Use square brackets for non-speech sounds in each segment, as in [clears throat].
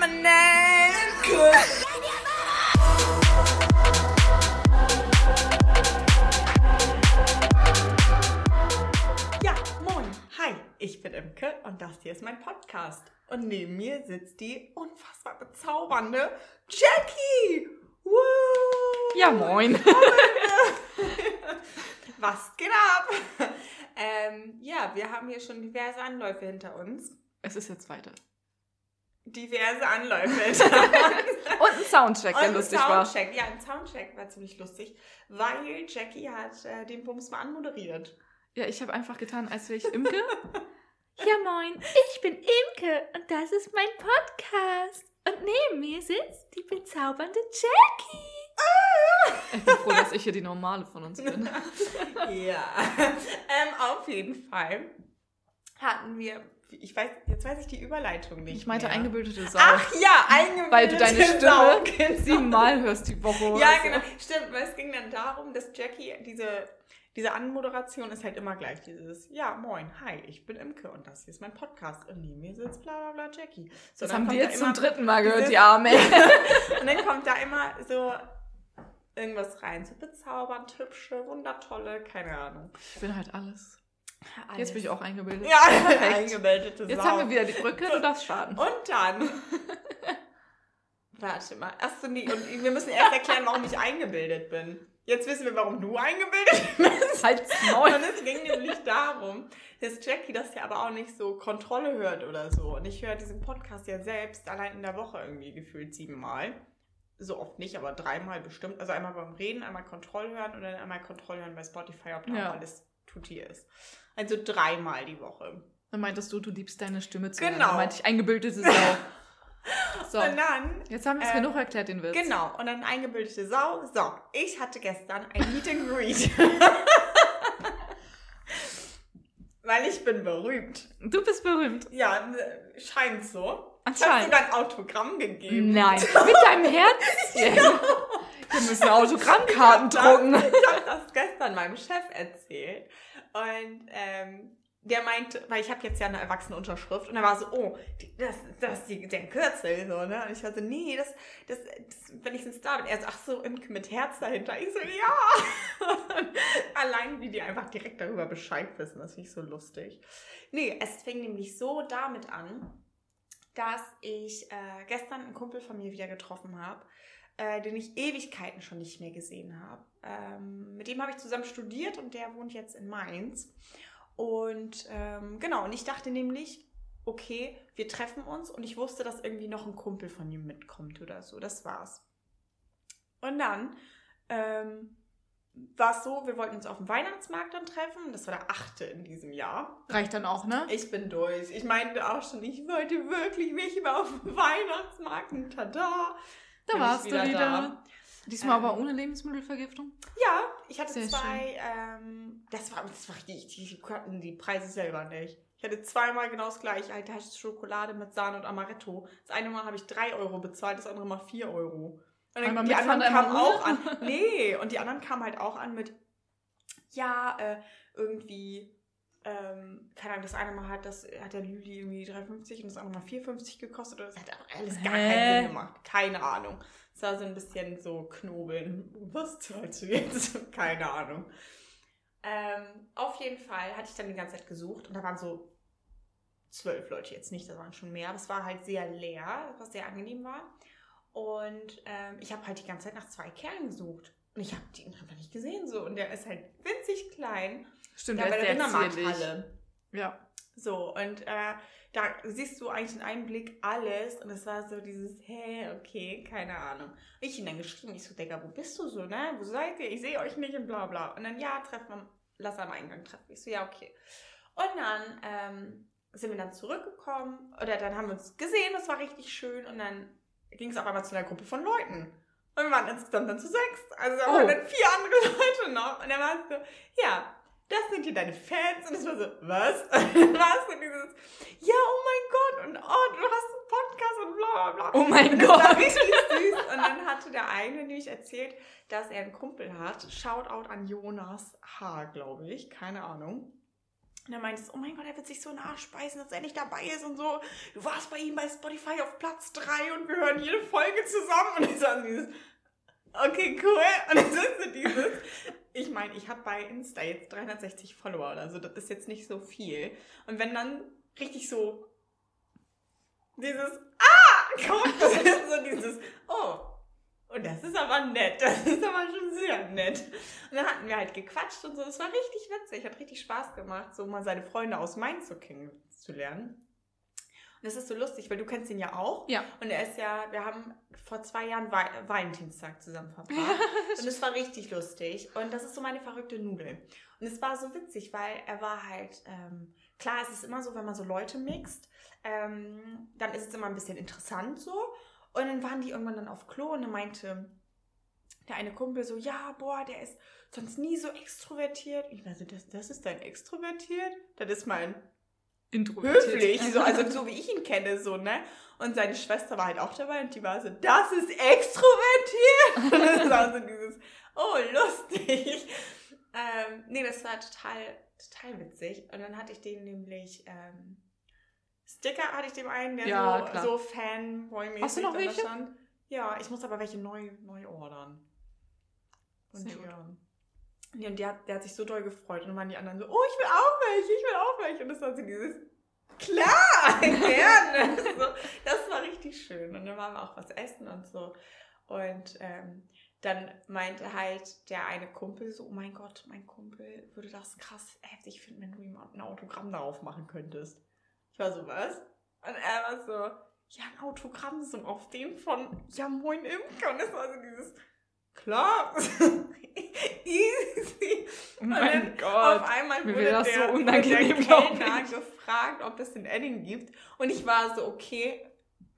Ja, moin. Hi, ich bin Imke und das hier ist mein Podcast. Und neben mir sitzt die unfassbar bezaubernde Jackie. Woo! Ja, moin. Was geht ab? Ähm, ja, wir haben hier schon diverse Anläufe hinter uns. Es ist jetzt weiter. Diverse Anläufe. [laughs] [laughs] Und ein Soundcheck, der Und lustig Soundcheck. Ja, ein Soundcheck war ziemlich lustig, weil Jackie hat äh, den Bums mal anmoderiert. war. Ja, ich habe einfach getan, als wäre ich Imke. [laughs] Ja, moin, ich bin Imke und das ist mein Podcast. Und neben mir sitzt die bezaubernde Jackie. Ich bin froh, dass ich hier die normale von uns bin. ja, ähm, auf jeden Fall hatten wir, ich weiß, jetzt weiß ich die Überleitung nicht Ich meinte mehr. eingebildete Sau. Ach ja, eingebildete weil du deine Stimme [laughs] [laughs] genau. siebenmal hörst die Woche. Ja, so. genau. Stimmt, weil es ging dann darum, dass Jackie, diese, diese Anmoderation ist halt immer gleich dieses, ja, moin, hi, ich bin Imke und das hier ist mein Podcast und neben mir sitzt bla bla bla Jackie. So, Das haben da jetzt zum dritten Mal gehört, dieses- die Arme. [laughs] Und dann kommt da immer so irgendwas rein, so bezaubernd, hübsche, wundertolle, keine Ahnung. Ich bin halt alles. Jetzt bin ich auch eingebildet. Ja, [laughs] Perfekt. eingebildete Jetzt Sau. haben wir wieder die Brücke, du darfst starten. Und dann. [laughs] Warte mal. Achso, nee. Und wir müssen erst erklären, warum ich eingebildet bin. Jetzt wissen wir, warum du eingebildet [laughs] bist. Halt's Maul. Und es ging nämlich darum, dass Jackie das ja aber auch nicht so Kontrolle hört oder so. Und ich höre diesen Podcast ja selbst allein in der Woche irgendwie gefühlt siebenmal. So oft nicht, aber dreimal bestimmt. Also einmal beim Reden, einmal Kontroll hören und dann einmal Kontroll hören bei Spotify, ob da Ja. auch tutti ist. Also dreimal die Woche. Dann meintest du, du liebst deine Stimme zu Genau. hören. Dann meinte ich eingebildete Sau. So, [laughs] Und dann jetzt haben wir es ähm, genug erklärt, den Witz. Genau, und dann eingebildete Sau. So, ich hatte gestern ein Meet and Greet. [laughs] Weil ich bin berühmt. Du bist berühmt. Ja, äh, scheint so. Anscheinend. sogar ein Autogramm gegeben. Nein, [laughs] mit deinem Herzchen. Wir müssen Autogrammkarten drucken. Ich habe das gestern meinem Chef erzählt. Und ähm, der meinte, weil ich habe jetzt ja eine erwachsene Unterschrift und er war so, oh, die, das, das ist die, der Kürzel, so, ne? Und ich war so, nee, das, das, das wenn ich ein Star bin. Er so, ach so, Imke mit Herz dahinter. Ich so, ja. [laughs] Allein, wie die einfach direkt darüber Bescheid wissen, das finde ich so lustig. Nee, es fing nämlich so damit an, dass ich äh, gestern einen Kumpel von mir wieder getroffen habe, äh, den ich Ewigkeiten schon nicht mehr gesehen habe. Ähm, mit dem habe ich zusammen studiert und der wohnt jetzt in Mainz. Und ähm, genau, und ich dachte nämlich, okay, wir treffen uns und ich wusste, dass irgendwie noch ein Kumpel von ihm mitkommt oder so. Das war's. Und dann ähm, war es so, wir wollten uns auf dem Weihnachtsmarkt dann treffen. Das war der achte in diesem Jahr. Reicht dann auch, ne? Ich bin durch. Ich meinte auch schon, ich wollte wirklich mich mal auf dem Weihnachtsmarkt und tada. Da bin warst du wieder wieder. da. Diesmal Ähm, aber ohne Lebensmittelvergiftung. Ja, ich hatte Sehr zwei, ähm, das war, das war richtig, die konnten die Preise selber nicht. Ich hatte zweimal genau das gleiche, halt heißt Schokolade mit Sahne und Amaretto. Das eine Mal habe ich 3 Euro bezahlt, das andere Mal 4 Euro. Und dann, die anderen kamen auch an. [laughs] Nee, und die anderen kamen halt auch an mit, ja, äh, irgendwie, ähm, keine Ahnung, das eine Mal hat, das hat der Lüli irgendwie 3,50 und das andere Mal 4,50 gekostet. Oder das hat auch alles gar Hä? keinen Sinn gemacht. Keine Ahnung. Es war so ein bisschen so knobeln. Was zahlst du jetzt? [laughs] Keine Ahnung. Ähm, auf jeden Fall hatte ich dann die ganze Zeit gesucht und da waren so zwölf Leute jetzt nicht, das waren schon mehr, aber es war halt sehr leer, was sehr angenehm war. Und ähm, ich habe halt die ganze Zeit nach zwei Kerlen gesucht. Und ich habe die einfach nicht gesehen so. Und der ist halt winzig klein. Stimmt, da der bei der. Rindermarkthalle. Ja. So, und äh, da siehst du eigentlich in einem Blick alles. Und es war so dieses, hä, okay, keine Ahnung. Und ich ihn dann geschrieben, ich so, Digga, wo bist du so, ne? Wo seid ihr? Ich sehe euch nicht und bla bla. Und dann, ja, treffen wir, lass am Eingang treffen. Ich so, ja, okay. Und dann ähm, sind wir dann zurückgekommen. Oder dann haben wir uns gesehen, das war richtig schön. Und dann ging es auf einmal zu einer Gruppe von Leuten. Und wir waren insgesamt dann zu sechs. Also da waren Oh. dann vier andere [laughs] Leute noch. Und dann war es so, ja, das sind hier deine Fans. Und es war so, was? [laughs] Und es so dieses, ja, oh mein Gott. Und oh, du hast einen Podcast und bla bla bla. Oh mein Und das war Gott. richtig [laughs] süß. Und dann hatte der eine nämlich erzählt, dass er einen Kumpel hat. Shoutout an Jonas H., glaube ich. Keine Ahnung. Und er meinte, oh mein Gott, er wird sich so beißen, dass er nicht dabei ist und so. Du warst bei ihm bei Spotify auf Platz 3 und wir hören jede Folge zusammen. Und ich sage dieses, okay, cool. Und dann ist so dieses, ich meine, ich habe bei Insta jetzt 360 Follower oder so, das ist jetzt nicht so viel. Und wenn dann richtig so dieses Ah kommt, so dieses Oh. Und das ist aber nett. Das ist aber schon sehr nett. Und dann hatten wir halt gequatscht und so. Es war richtig witzig. Hat richtig Spaß gemacht, so mal seine Freunde aus Mainz so kennenzulernen. Und das ist so lustig, weil du kennst ihn ja auch. Ja. Und er ist ja, wir haben vor zwei Jahren Wei Valentinstag zusammen verbracht. [laughs] und es war richtig lustig. Und das ist so meine verrückte Nudel. Und es war so witzig, weil er war halt, ähm, klar, es ist immer so, wenn man so Leute mixt, ähm, dann ist es immer ein bisschen interessant so. Und dann waren die irgendwann dann auf Klo und dann meinte der eine Kumpel so, ja, boah, der ist sonst nie so extrovertiert. Ich so, das, das ist dein extrovertiert? Das ist mein Introvertiert. höflich, so, also so wie ich ihn kenne, so, ne? Und seine Schwester war halt auch dabei und die war so, das ist extrovertiert! [laughs] Und das war so dieses, oh, lustig. Ähm, nee, das war total, total witzig. Und dann hatte ich den nämlich, ähm, Sticker hatte ich dem einen, der Ja, so, klar. so Fanboy-mäßig Hast du noch welche? stand. Ja, ich muss aber welche neu, neu ordern. Und Sehr Ja, und der, hat- der hat sich so doll gefreut. Und dann waren die anderen so, oh, ich will auch welche, ich will auch welche. Und das war so dieses, klar, [laughs] gerne. so, das war richtig schön. Und dann waren wir auch was essen und so. Und ähm, dann meinte halt der eine Kumpel so, oh mein Gott, mein Kumpel würde das krass heftig finden, wenn du ihm ein Autogramm darauf machen könntest. Ich war so, was? Und er war so, ja, ein Autogramm so auf den von, ja, moin Imke. Und das war so dieses, klar, [laughs] easy. Oh mein dann Auf Gott. einmal wurde der, so unangenehm, der Kellner gefragt, ob es in Edding gibt. Und ich war so, okay,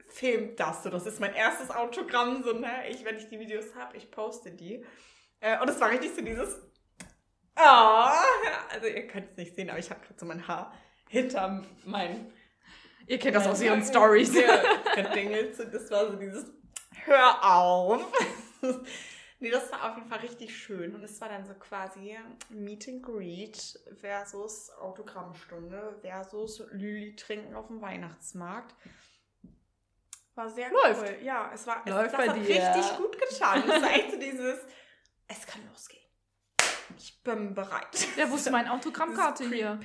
filmt das so. Das ist mein erstes Autogramm. So, ne? ich, wenn ich die Videos habe, ich poste die. Äh, und es war richtig so dieses. Oh, also ihr könnt es nicht sehen, aber ich habe gerade so mein Haar hinter mein Ihr kennt das aus ihren Stories. das war so dieses Hör auf. Nee, das war auf jeden Fall richtig schön. Und es war dann so quasi Meet and Greet versus Autogrammstunde versus Lüli trinken auf dem Weihnachtsmarkt. War sehr Läuft. cool. Ja, es war es, Läuft das hat dir. richtig gut getan. Es war echt so dieses, es kann losgehen. Ich bin bereit. Ja, wo ist meine Autogrammkarte hier?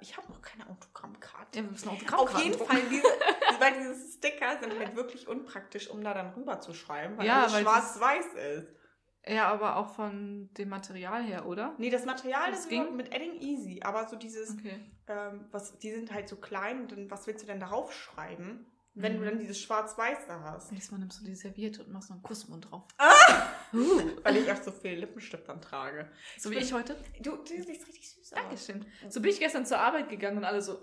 Ich habe noch keine Autogrammkarte. Ja, wir müssen Auf Autogrammkarten jeden. Fall, diese, weil diese Sticker sind halt wirklich unpraktisch, um da dann rüber zu schreiben, weil Ja, weil schwarz-weiß ist. Ja, aber auch von dem Material her, oder? Nee, das Material Das ist ging? mit Edding easy, aber so dieses, Okay. ähm, was, die sind halt so klein dann, was willst du denn darauf schreiben, wenn Mhm. du dann dieses schwarz-weiß da hast? Nächstes Mal nimmst du die Serviette und machst noch einen Kussmund drauf. Ah! [laughs] Uh, Weil ich auch so viel Lippenstift dann trage. so wie ich heute. Du, du siehst richtig süß aus. Dankeschön. So bin ich gestern zur Arbeit gegangen und alle so,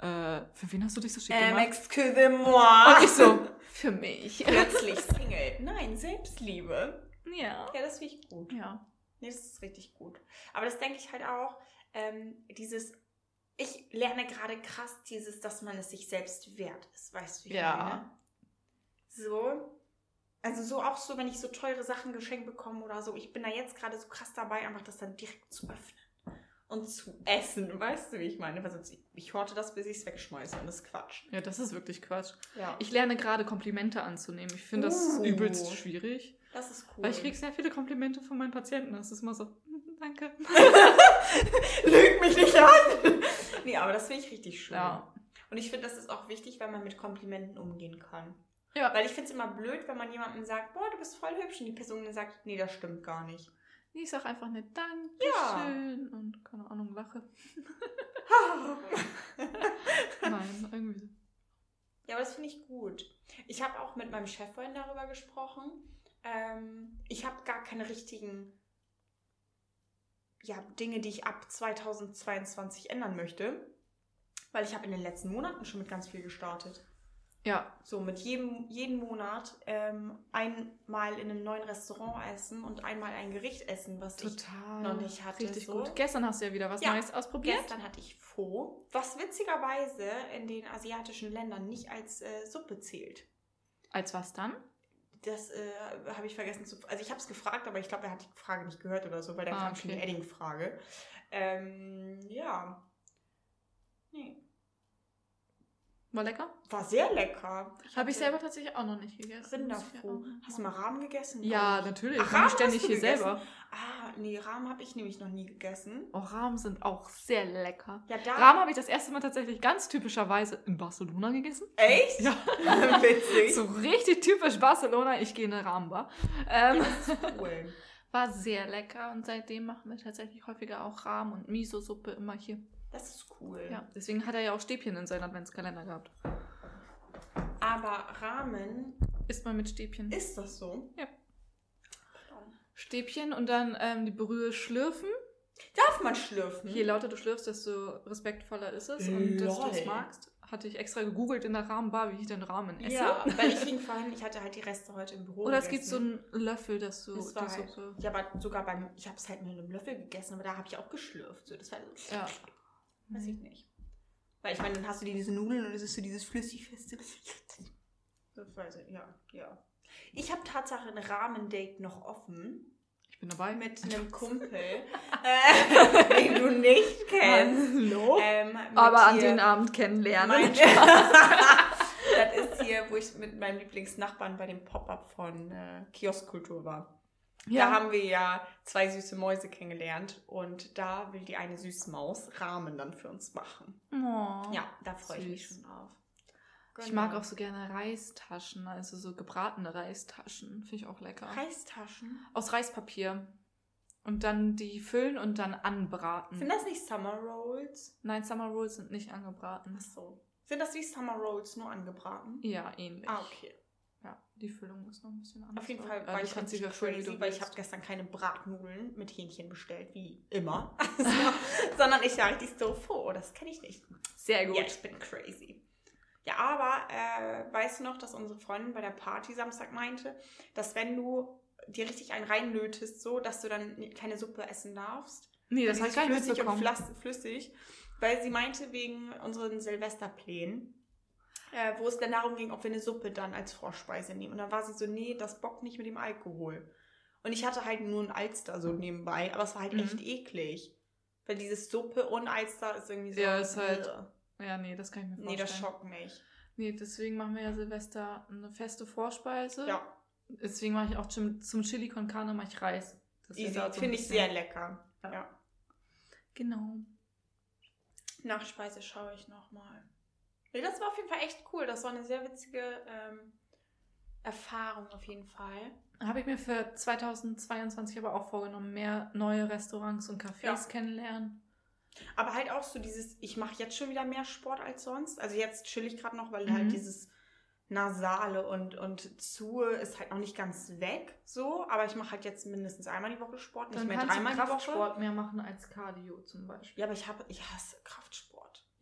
äh, für wen hast du dich so schick Ähm, gemacht? excusez-moi. Und ich so, für mich. Plötzlich [laughs] Single. Nein, Selbstliebe. Ja. Ja, das finde ich gut. Ja. Nee, das ist richtig gut. Aber das denke ich halt auch, ähm, dieses, ich lerne gerade krass dieses, dass man es sich selbst wert ist, weißt du, wie ich Ja. meine? So. Also so auch so, wenn ich so teure Sachen geschenkt bekomme oder so, ich bin da jetzt gerade so krass dabei, einfach das dann direkt zu öffnen und zu essen, weißt du, wie ich meine? Weil sonst, ich, ich horte das, bis ich es wegschmeiße und das ist Quatsch. Ja, das ist wirklich Quatsch. Ja. Ich lerne gerade Komplimente anzunehmen. Ich finde das Uh. übelst schwierig. Das ist cool. Weil ich kriege sehr viele Komplimente von meinen Patienten. Das ist immer so, "Mhm, danke. [laughs] Lüg mich nicht an! nee, aber das finde ich richtig schön. Ja. Und ich finde, das ist auch wichtig, weil man mit Komplimenten umgehen kann. Ja. Weil ich finde es immer blöd, wenn man jemandem sagt, boah, du bist voll hübsch und die Person dann sagt, nee, das stimmt gar nicht. Ich sag einfach nicht Dankeschön Ja. und keine Ahnung, lache. [laughs] Nein, irgendwie so. ja, aber das finde ich gut. Ich habe auch mit meinem Chef vorhin darüber gesprochen. Ähm, ich habe gar keine richtigen ja, Dinge, die ich ab 2022 ändern möchte. Weil ich habe in den letzten Monaten schon mit ganz viel gestartet. Ja, So mit jedem jeden Monat ähm, einmal in einem neuen Restaurant essen und einmal ein Gericht essen, was ich total. noch nicht hatte, Richtig so. gut. Gestern hast du ja wieder was Ja. Neues ausprobiert. Gestern hatte ich Pho, was witzigerweise in den asiatischen Ländern nicht als äh, Suppe zählt. Als was dann? Das äh, habe ich vergessen zu. Also ich habe es gefragt, aber ich glaube, er hat die Frage nicht gehört oder so, weil da Ah, kam schon die okay. Edding-Frage. Ähm, ja. Nee. War lecker? War sehr lecker. Habe ich selber tatsächlich auch noch nicht gegessen. Ich Rinderfroh. Hast du mal Rahmen gegessen? Ja, ich. natürlich. Ach, Ich Rahmen ständig hast du hier gegessen? selber. Ah, nee, Rahmen habe ich nämlich noch nie gegessen. Oh, Rahmen sind auch sehr lecker. Ja, da. Rahmen habe ich das erste Mal tatsächlich ganz typischerweise in Barcelona gegessen. Echt? Ja. [laughs] Witzig. So richtig typisch Barcelona. Ich gehe in eine Rahmenbar. Ähm, Das ist cool. [laughs] war sehr lecker und seitdem machen wir tatsächlich häufiger auch Rahmen und Miso-Suppe immer hier. Das ist cool. Ja, deswegen hat er ja auch Stäbchen in seinem Adventskalender gehabt. Aber Rahmen, Isst man mit Stäbchen. ist das so? Ja. Stäbchen und dann ähm, die Brühe schlürfen. Darf man schlürfen? Je lauter du schlürfst, desto respektvoller ist es und desto du es Lol. magst. Hatte ich extra gegoogelt in der Rahmenbar, wie ich den Rahmen esse. Ja, [laughs] weil ich ging vorhin, ich hatte halt die Reste heute im Büro Oder es gibt so einen Löffel, dass du Das war die halt, Suppe. ja, aber sogar beim, ich habe es halt mit einem Löffel gegessen, aber da habe ich auch geschlürft. So, das war Ja. Weiß ich nicht. Weil ich meine, dann hast du dir diese Nudeln und es ist so dieses flüssig-feste. Das weiß ich, ja, ja. Ich habe Tatsache ein Rahmendate noch offen Ich bin dabei. mit einem [laughs] Kumpel, [laughs] äh, [laughs] den du nicht kennst. Hallo? Ähm, Aber an den Abend kennenlernen. Das ist hier, wo ich mit meinem Lieblingsnachbarn bei dem Pop-Up von äh, Kioskkultur war. Da haben wir ja zwei süße Mäuse kennengelernt und da will die eine süße Maus Rahmen dann für uns machen. Oh. Ja, da freue ich mich schon drauf. Ich mag auch so gerne Reistaschen, also so gebratene Reistaschen. Finde ich auch lecker. Reistaschen. Aus Reispapier. Und dann die füllen und dann anbraten. Sind das nicht Summer Rolls? Nein, Summer Rolls sind nicht angebraten. Ach so. Sind das wie Summer Rolls nur angebraten? Ja, ähnlich. Ah, okay. Ja, die Füllung ist noch ein bisschen anders. Auf jeden Fall war ich richtig crazy, weil ich habe gestern keine Bratnudeln mit Hähnchen bestellt, wie immer. [laughs] Also, sondern ich war richtig so froh. Das kenne ich nicht. Sehr gut. Ja, ich bin crazy. Ja, aber äh, weißt du noch, dass unsere Freundin bei der Party Samstag meinte, dass wenn du dir richtig einen reinnötest, so, dass du dann keine Suppe essen darfst? Nee, das habe ich gar nicht flüssig und mitbekommen. flass- flüssig, weil sie meinte, wegen unseren Silvesterplänen, äh, wo es dann darum ging, ob wir eine Suppe dann als Vorspeise nehmen. Und dann war sie so, nee, das bockt nicht mit dem Alkohol. Und ich hatte halt nur ein Alster so nebenbei, aber es war halt Mhm. echt eklig. Weil dieses Suppe und Alster ist irgendwie so. Ja, ist halt- Ja, nee, das kann ich mir Nee, vorstellen. das schockt mich. Nee, deswegen machen wir ja Silvester eine feste Vorspeise. Ja, Deswegen mache ich auch zum, zum Chili con Carne mache ich Reis. Das easy. halt so Finde ich sehr lecker. Ja. Ja. Genau. Nachspeise schaue ich nochmal. Nee, das war auf jeden Fall echt cool. Das war eine sehr witzige ähm, Erfahrung auf jeden Fall. Habe ich mir für 2022 aber auch vorgenommen, mehr neue Restaurants und Cafés Ja. kennenlernen. Aber halt auch so dieses, ich mache jetzt schon wieder mehr Sport als sonst. Also jetzt chill ich gerade noch, weil Mhm. halt dieses Nasale und, und Zue ist halt noch nicht ganz weg. So, aber ich mache halt jetzt mindestens einmal die Woche Sport, nicht Dann mehr kannst du dreimal die Woche. Kraftsport mehr machen als Cardio zum Beispiel. Ja, aber ich habe, ich hasse Kraftsport.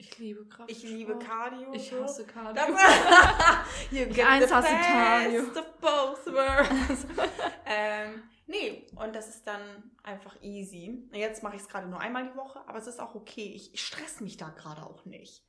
Ich liebe Kraftsport. Ich liebe Cardio. Ich hasse Cardio. Das, [laughs] you Ich get eins the hasse Cardio. of both worlds. [laughs] ähm, nee, und das ist dann einfach easy. Jetzt mache ich es gerade nur einmal die Woche, aber es ist auch okay. Ich, ich stress mich da gerade auch nicht.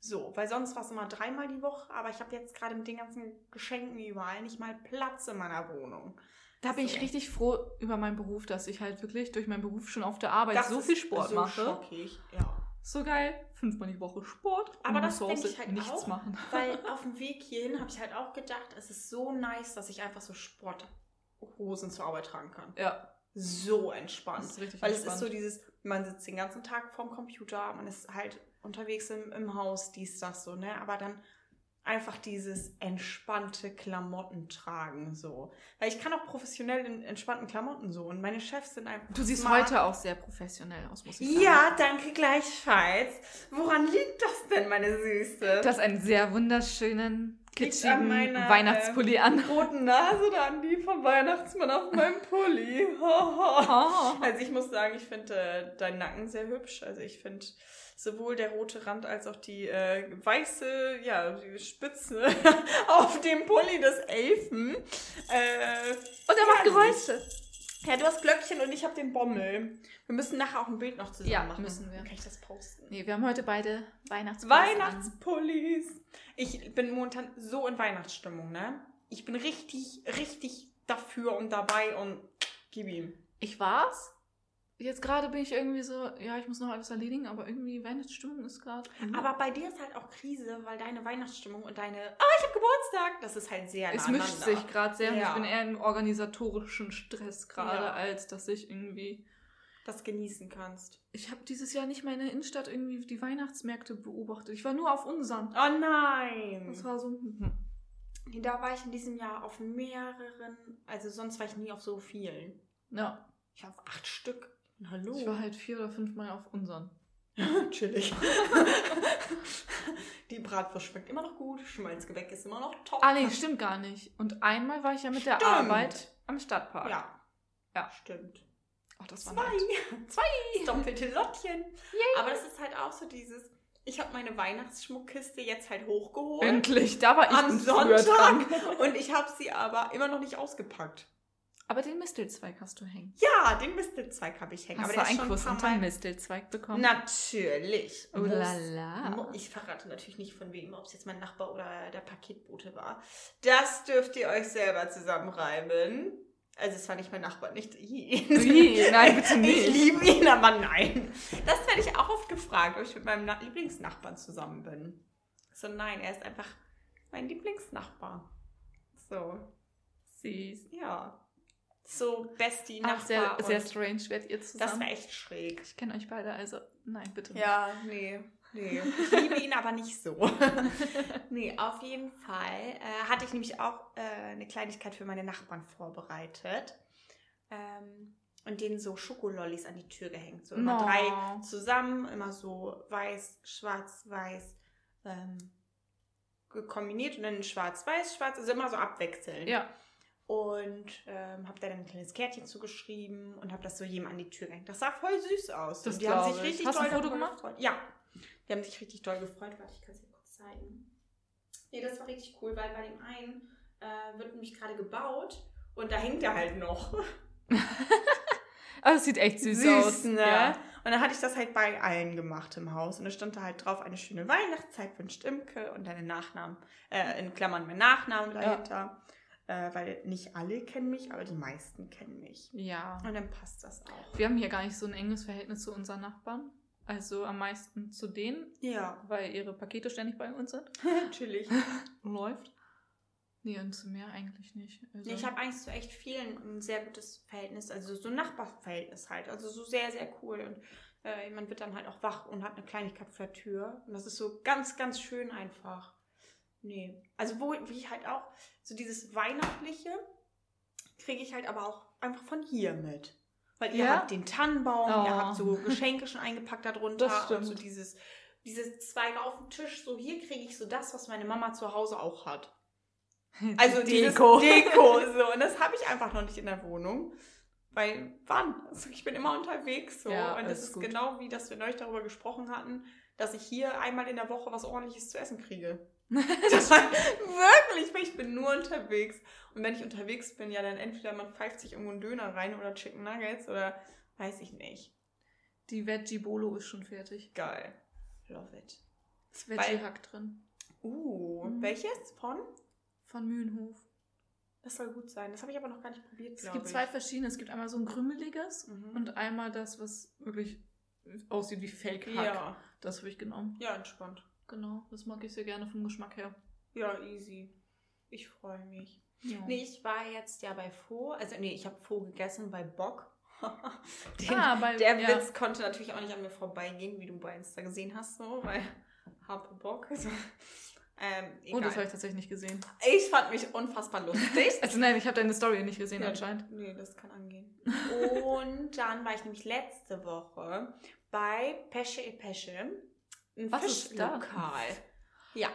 So, weil sonst war es immer dreimal die Woche, aber ich habe jetzt gerade mit den ganzen Geschenken überall nicht mal Platz in meiner Wohnung. Da bin ich So. richtig froh über meinen Beruf, dass ich halt wirklich durch meinen Beruf schon auf der Arbeit Das so viel Sport so mache. Schockig, ja. So geil. Fünfmal die Woche Sport. Aber das zu denk Hause ich halt nichts auch, machen. [laughs] Weil auf dem Weg hierhin habe ich halt auch gedacht, es ist so nice, dass ich einfach so Sporthosen zur Arbeit tragen kann. Ja, So entspannt. das ist richtig Weil entspannt. es ist so dieses, man sitzt den ganzen Tag vorm Computer, man ist halt unterwegs im, im Haus, dies, das, so, ne? Aber dann einfach dieses entspannte Klamotten tragen, so. Weil ich kann auch professionell in entspannten Klamotten so und meine Chefs sind einfach. Du siehst smart. heute auch sehr professionell aus, muss ich sagen. Ja, danke gleichfalls. Woran liegt das denn, meine Süße? Du hast einen sehr wunderschönen, kitschigen an meiner, Weihnachtspulli an. roten Nase dran, die vom Weihnachtsmann auf meinem Pulli. [laughs] Oh. Also ich muss sagen, ich finde äh, deinen Nacken sehr hübsch. Also ich finde sowohl der rote Rand als auch die äh, weiße, ja, die Spitze [laughs] auf dem Pulli des Elfen. Äh, Und er macht Geräusche. ja, du hast Glöckchen und ich habe den Bommel. Wir müssen nachher auch ein Bild noch zusammen Ja, machen. müssen wir. Dann kann ich das posten. Nee, wir haben heute beide Weihnachtspullis. Weihnachtspullis. Ich bin momentan so in Weihnachtsstimmung, ne? Ich bin richtig, richtig dafür und dabei und gib ihm. Ich war's. Jetzt gerade bin ich irgendwie so, ja, ich muss noch alles erledigen, aber irgendwie Weihnachtsstimmung ist gerade. Aber bei dir ist halt auch Krise, weil deine Weihnachtsstimmung und deine, oh, ich habe Geburtstag, das ist halt sehr es mischt sich gerade sehr und Ja. ich bin eher im organisatorischen Stress gerade, Ja. als dass ich irgendwie. das genießen kannst. Ich habe dieses Jahr nicht meine Innenstadt irgendwie die Weihnachtsmärkte beobachtet. Ich war nur auf unseren. Oh nein! Das war so. hm. Da war ich in diesem Jahr auf mehreren, also sonst war ich nie auf so vielen. Ja, Ich war auf acht Stück. Hallo. ich war halt vier oder fünf Mal auf unseren. [laughs] Chillig. [laughs] Die Bratwurst schmeckt immer noch gut, Schmalzgebäck ist immer noch top. Ah, nee, stimmt gar nicht. Und einmal war ich ja mit der Stimmt. Arbeit am Stadtpark. Ja. Ja. Stimmt. Ach, das war Zwei. nett. [laughs] Zwei. Doppelte Lottchen. Aber das ist halt auch so dieses, ich habe meine Weihnachtsschmuckkiste jetzt halt hochgeholt. Endlich, da war ich am Sonntag. Und ich habe sie aber immer noch nicht ausgepackt. Aber den Mistelzweig hast du hängen. Ja, den Mistelzweig habe ich hängen. Hast aber du einen schon Kuss ein unter Mal- Mistelzweig bekommen? Natürlich. Oh Muss- la la. Mu- Ich verrate natürlich nicht von wem, ob es jetzt mein Nachbar oder der Paketbote war. Das dürft ihr euch selber zusammenreiben. Also es war nicht mein Nachbar, nicht ihn. Nein, [laughs] bitte nicht. Ich liebe ihn, aber nein. Das werde ich auch oft gefragt, ob ich mit meinem Na Lieblingsnachbarn zusammen bin. So, nein, er ist einfach mein Lieblingsnachbar. So, Süß. ja. So, Bestie, Ach, Nachbar. sehr, sehr und strange, werdet ihr das zusammen. war echt schräg. ich kenne euch beide, also nein, bitte nicht. Ja, nee, nee. Ich liebe ihn aber nicht so. [laughs] nee, auf jeden Fall äh, hatte ich nämlich auch äh, eine Kleinigkeit für meine Nachbarn vorbereitet. Ähm, und denen so Schokolollis an die Tür gehängt. So immer No. drei zusammen, immer so weiß, schwarz, weiß ähm, kombiniert und dann schwarz, weiß, schwarz, also immer so abwechselnd. Ja. Und ähm, habe da dann ein kleines Kärtchen zugeschrieben und habe das so jedem an die Tür gehängt. Das sah voll süß aus. Das und die haben sich richtig Hast du doll ein Foto gemacht? gefreut. Ja. Die haben sich richtig doll gefreut. Warte, ich kann es dir kurz zeigen. Nee, das war richtig cool, weil bei dem einen äh, wird nämlich gerade gebaut und da hängt er halt noch. [laughs] Aber es sieht echt süß, aus. ne? Ja. Und dann hatte ich das halt bei allen gemacht im Haus. Und da stand da halt drauf, eine schöne Weihnachtszeit wünscht Imke und deine Nachnamen, äh, in Klammern mein Nachnamen dahinter. Äh, weil nicht alle kennen mich, aber die meisten kennen mich. ja. Und dann passt das auch. Wir haben hier gar nicht so ein enges Verhältnis zu unseren Nachbarn. Also am meisten zu denen, Ja, weil ihre Pakete ständig bei uns sind. [laughs] natürlich. [laughs] Läuft. Nee, und zu mir eigentlich nicht. Also, Nee, ich habe eigentlich zu echt vielen ein sehr gutes Verhältnis, also so ein Nachbarverhältnis halt. Also so sehr, sehr cool. Und äh, man wird dann halt auch wach und hat eine Kleinigkeit vor der Tür. Und das ist so ganz, ganz schön einfach. Nee. Also wo wie ich halt auch, so dieses Weihnachtliche kriege ich halt aber auch einfach von hier mit. Weil ihr Ja? habt den Tannenbaum, Oh. ihr habt so Geschenke schon eingepackt darunter. Das und so stimmt. dieses, diese Zweige auf dem Tisch. So hier kriege ich so das, was meine Mama zu Hause auch hat. [laughs] Also Deko. [laughs] Deko. [laughs] So. Und das habe ich einfach noch nicht in der Wohnung. Weil, wann? Also ich bin immer unterwegs so. Ja, und das ist ist genau wie, dass wir neulich darüber gesprochen hatten, dass ich hier einmal in der Woche was ordentliches zu essen kriege. [laughs] Das war wirklich, weil ich bin nur unterwegs. Und wenn ich unterwegs bin, ja, dann entweder man pfeift sich irgendwo einen Döner rein oder Chicken Nuggets oder weiß ich nicht. Die Veggie Bolo ist schon fertig. Geil. Love it. Das Veggie-Hack drin. Uh, Mhm. welches? Von? Von Mühlenhof. Das soll gut sein. Das habe ich aber noch gar nicht probiert, Es gibt ich. zwei verschiedene. Es gibt einmal so ein krümeliges Mhm. und einmal das, was wirklich aussieht wie Fake-Hack. Ja. Das habe ich genommen. Ja, entspannt. Genau, das mag ich sehr gerne vom Geschmack her. Ja, easy. Ich freue mich. Ja. Nee, ich war jetzt ja bei Fo. Also, nee, ich habe Fo gegessen bei Bock. [laughs] Den, ah, bei, der ja. Witz konnte natürlich auch nicht an mir vorbeigehen, wie du bei Insta gesehen hast, so, weil [laughs] habe Bock. Also, ähm, egal. Oh, das habe ich tatsächlich nicht gesehen. ich fand mich unfassbar lustig. [laughs] Also nein, ich habe deine Story nicht gesehen Ja, anscheinend. Nee, das kann angehen. Und dann war ich nämlich letzte Woche bei Pesce e Pesce. Ein Was ist da? Fischlokal. Ja.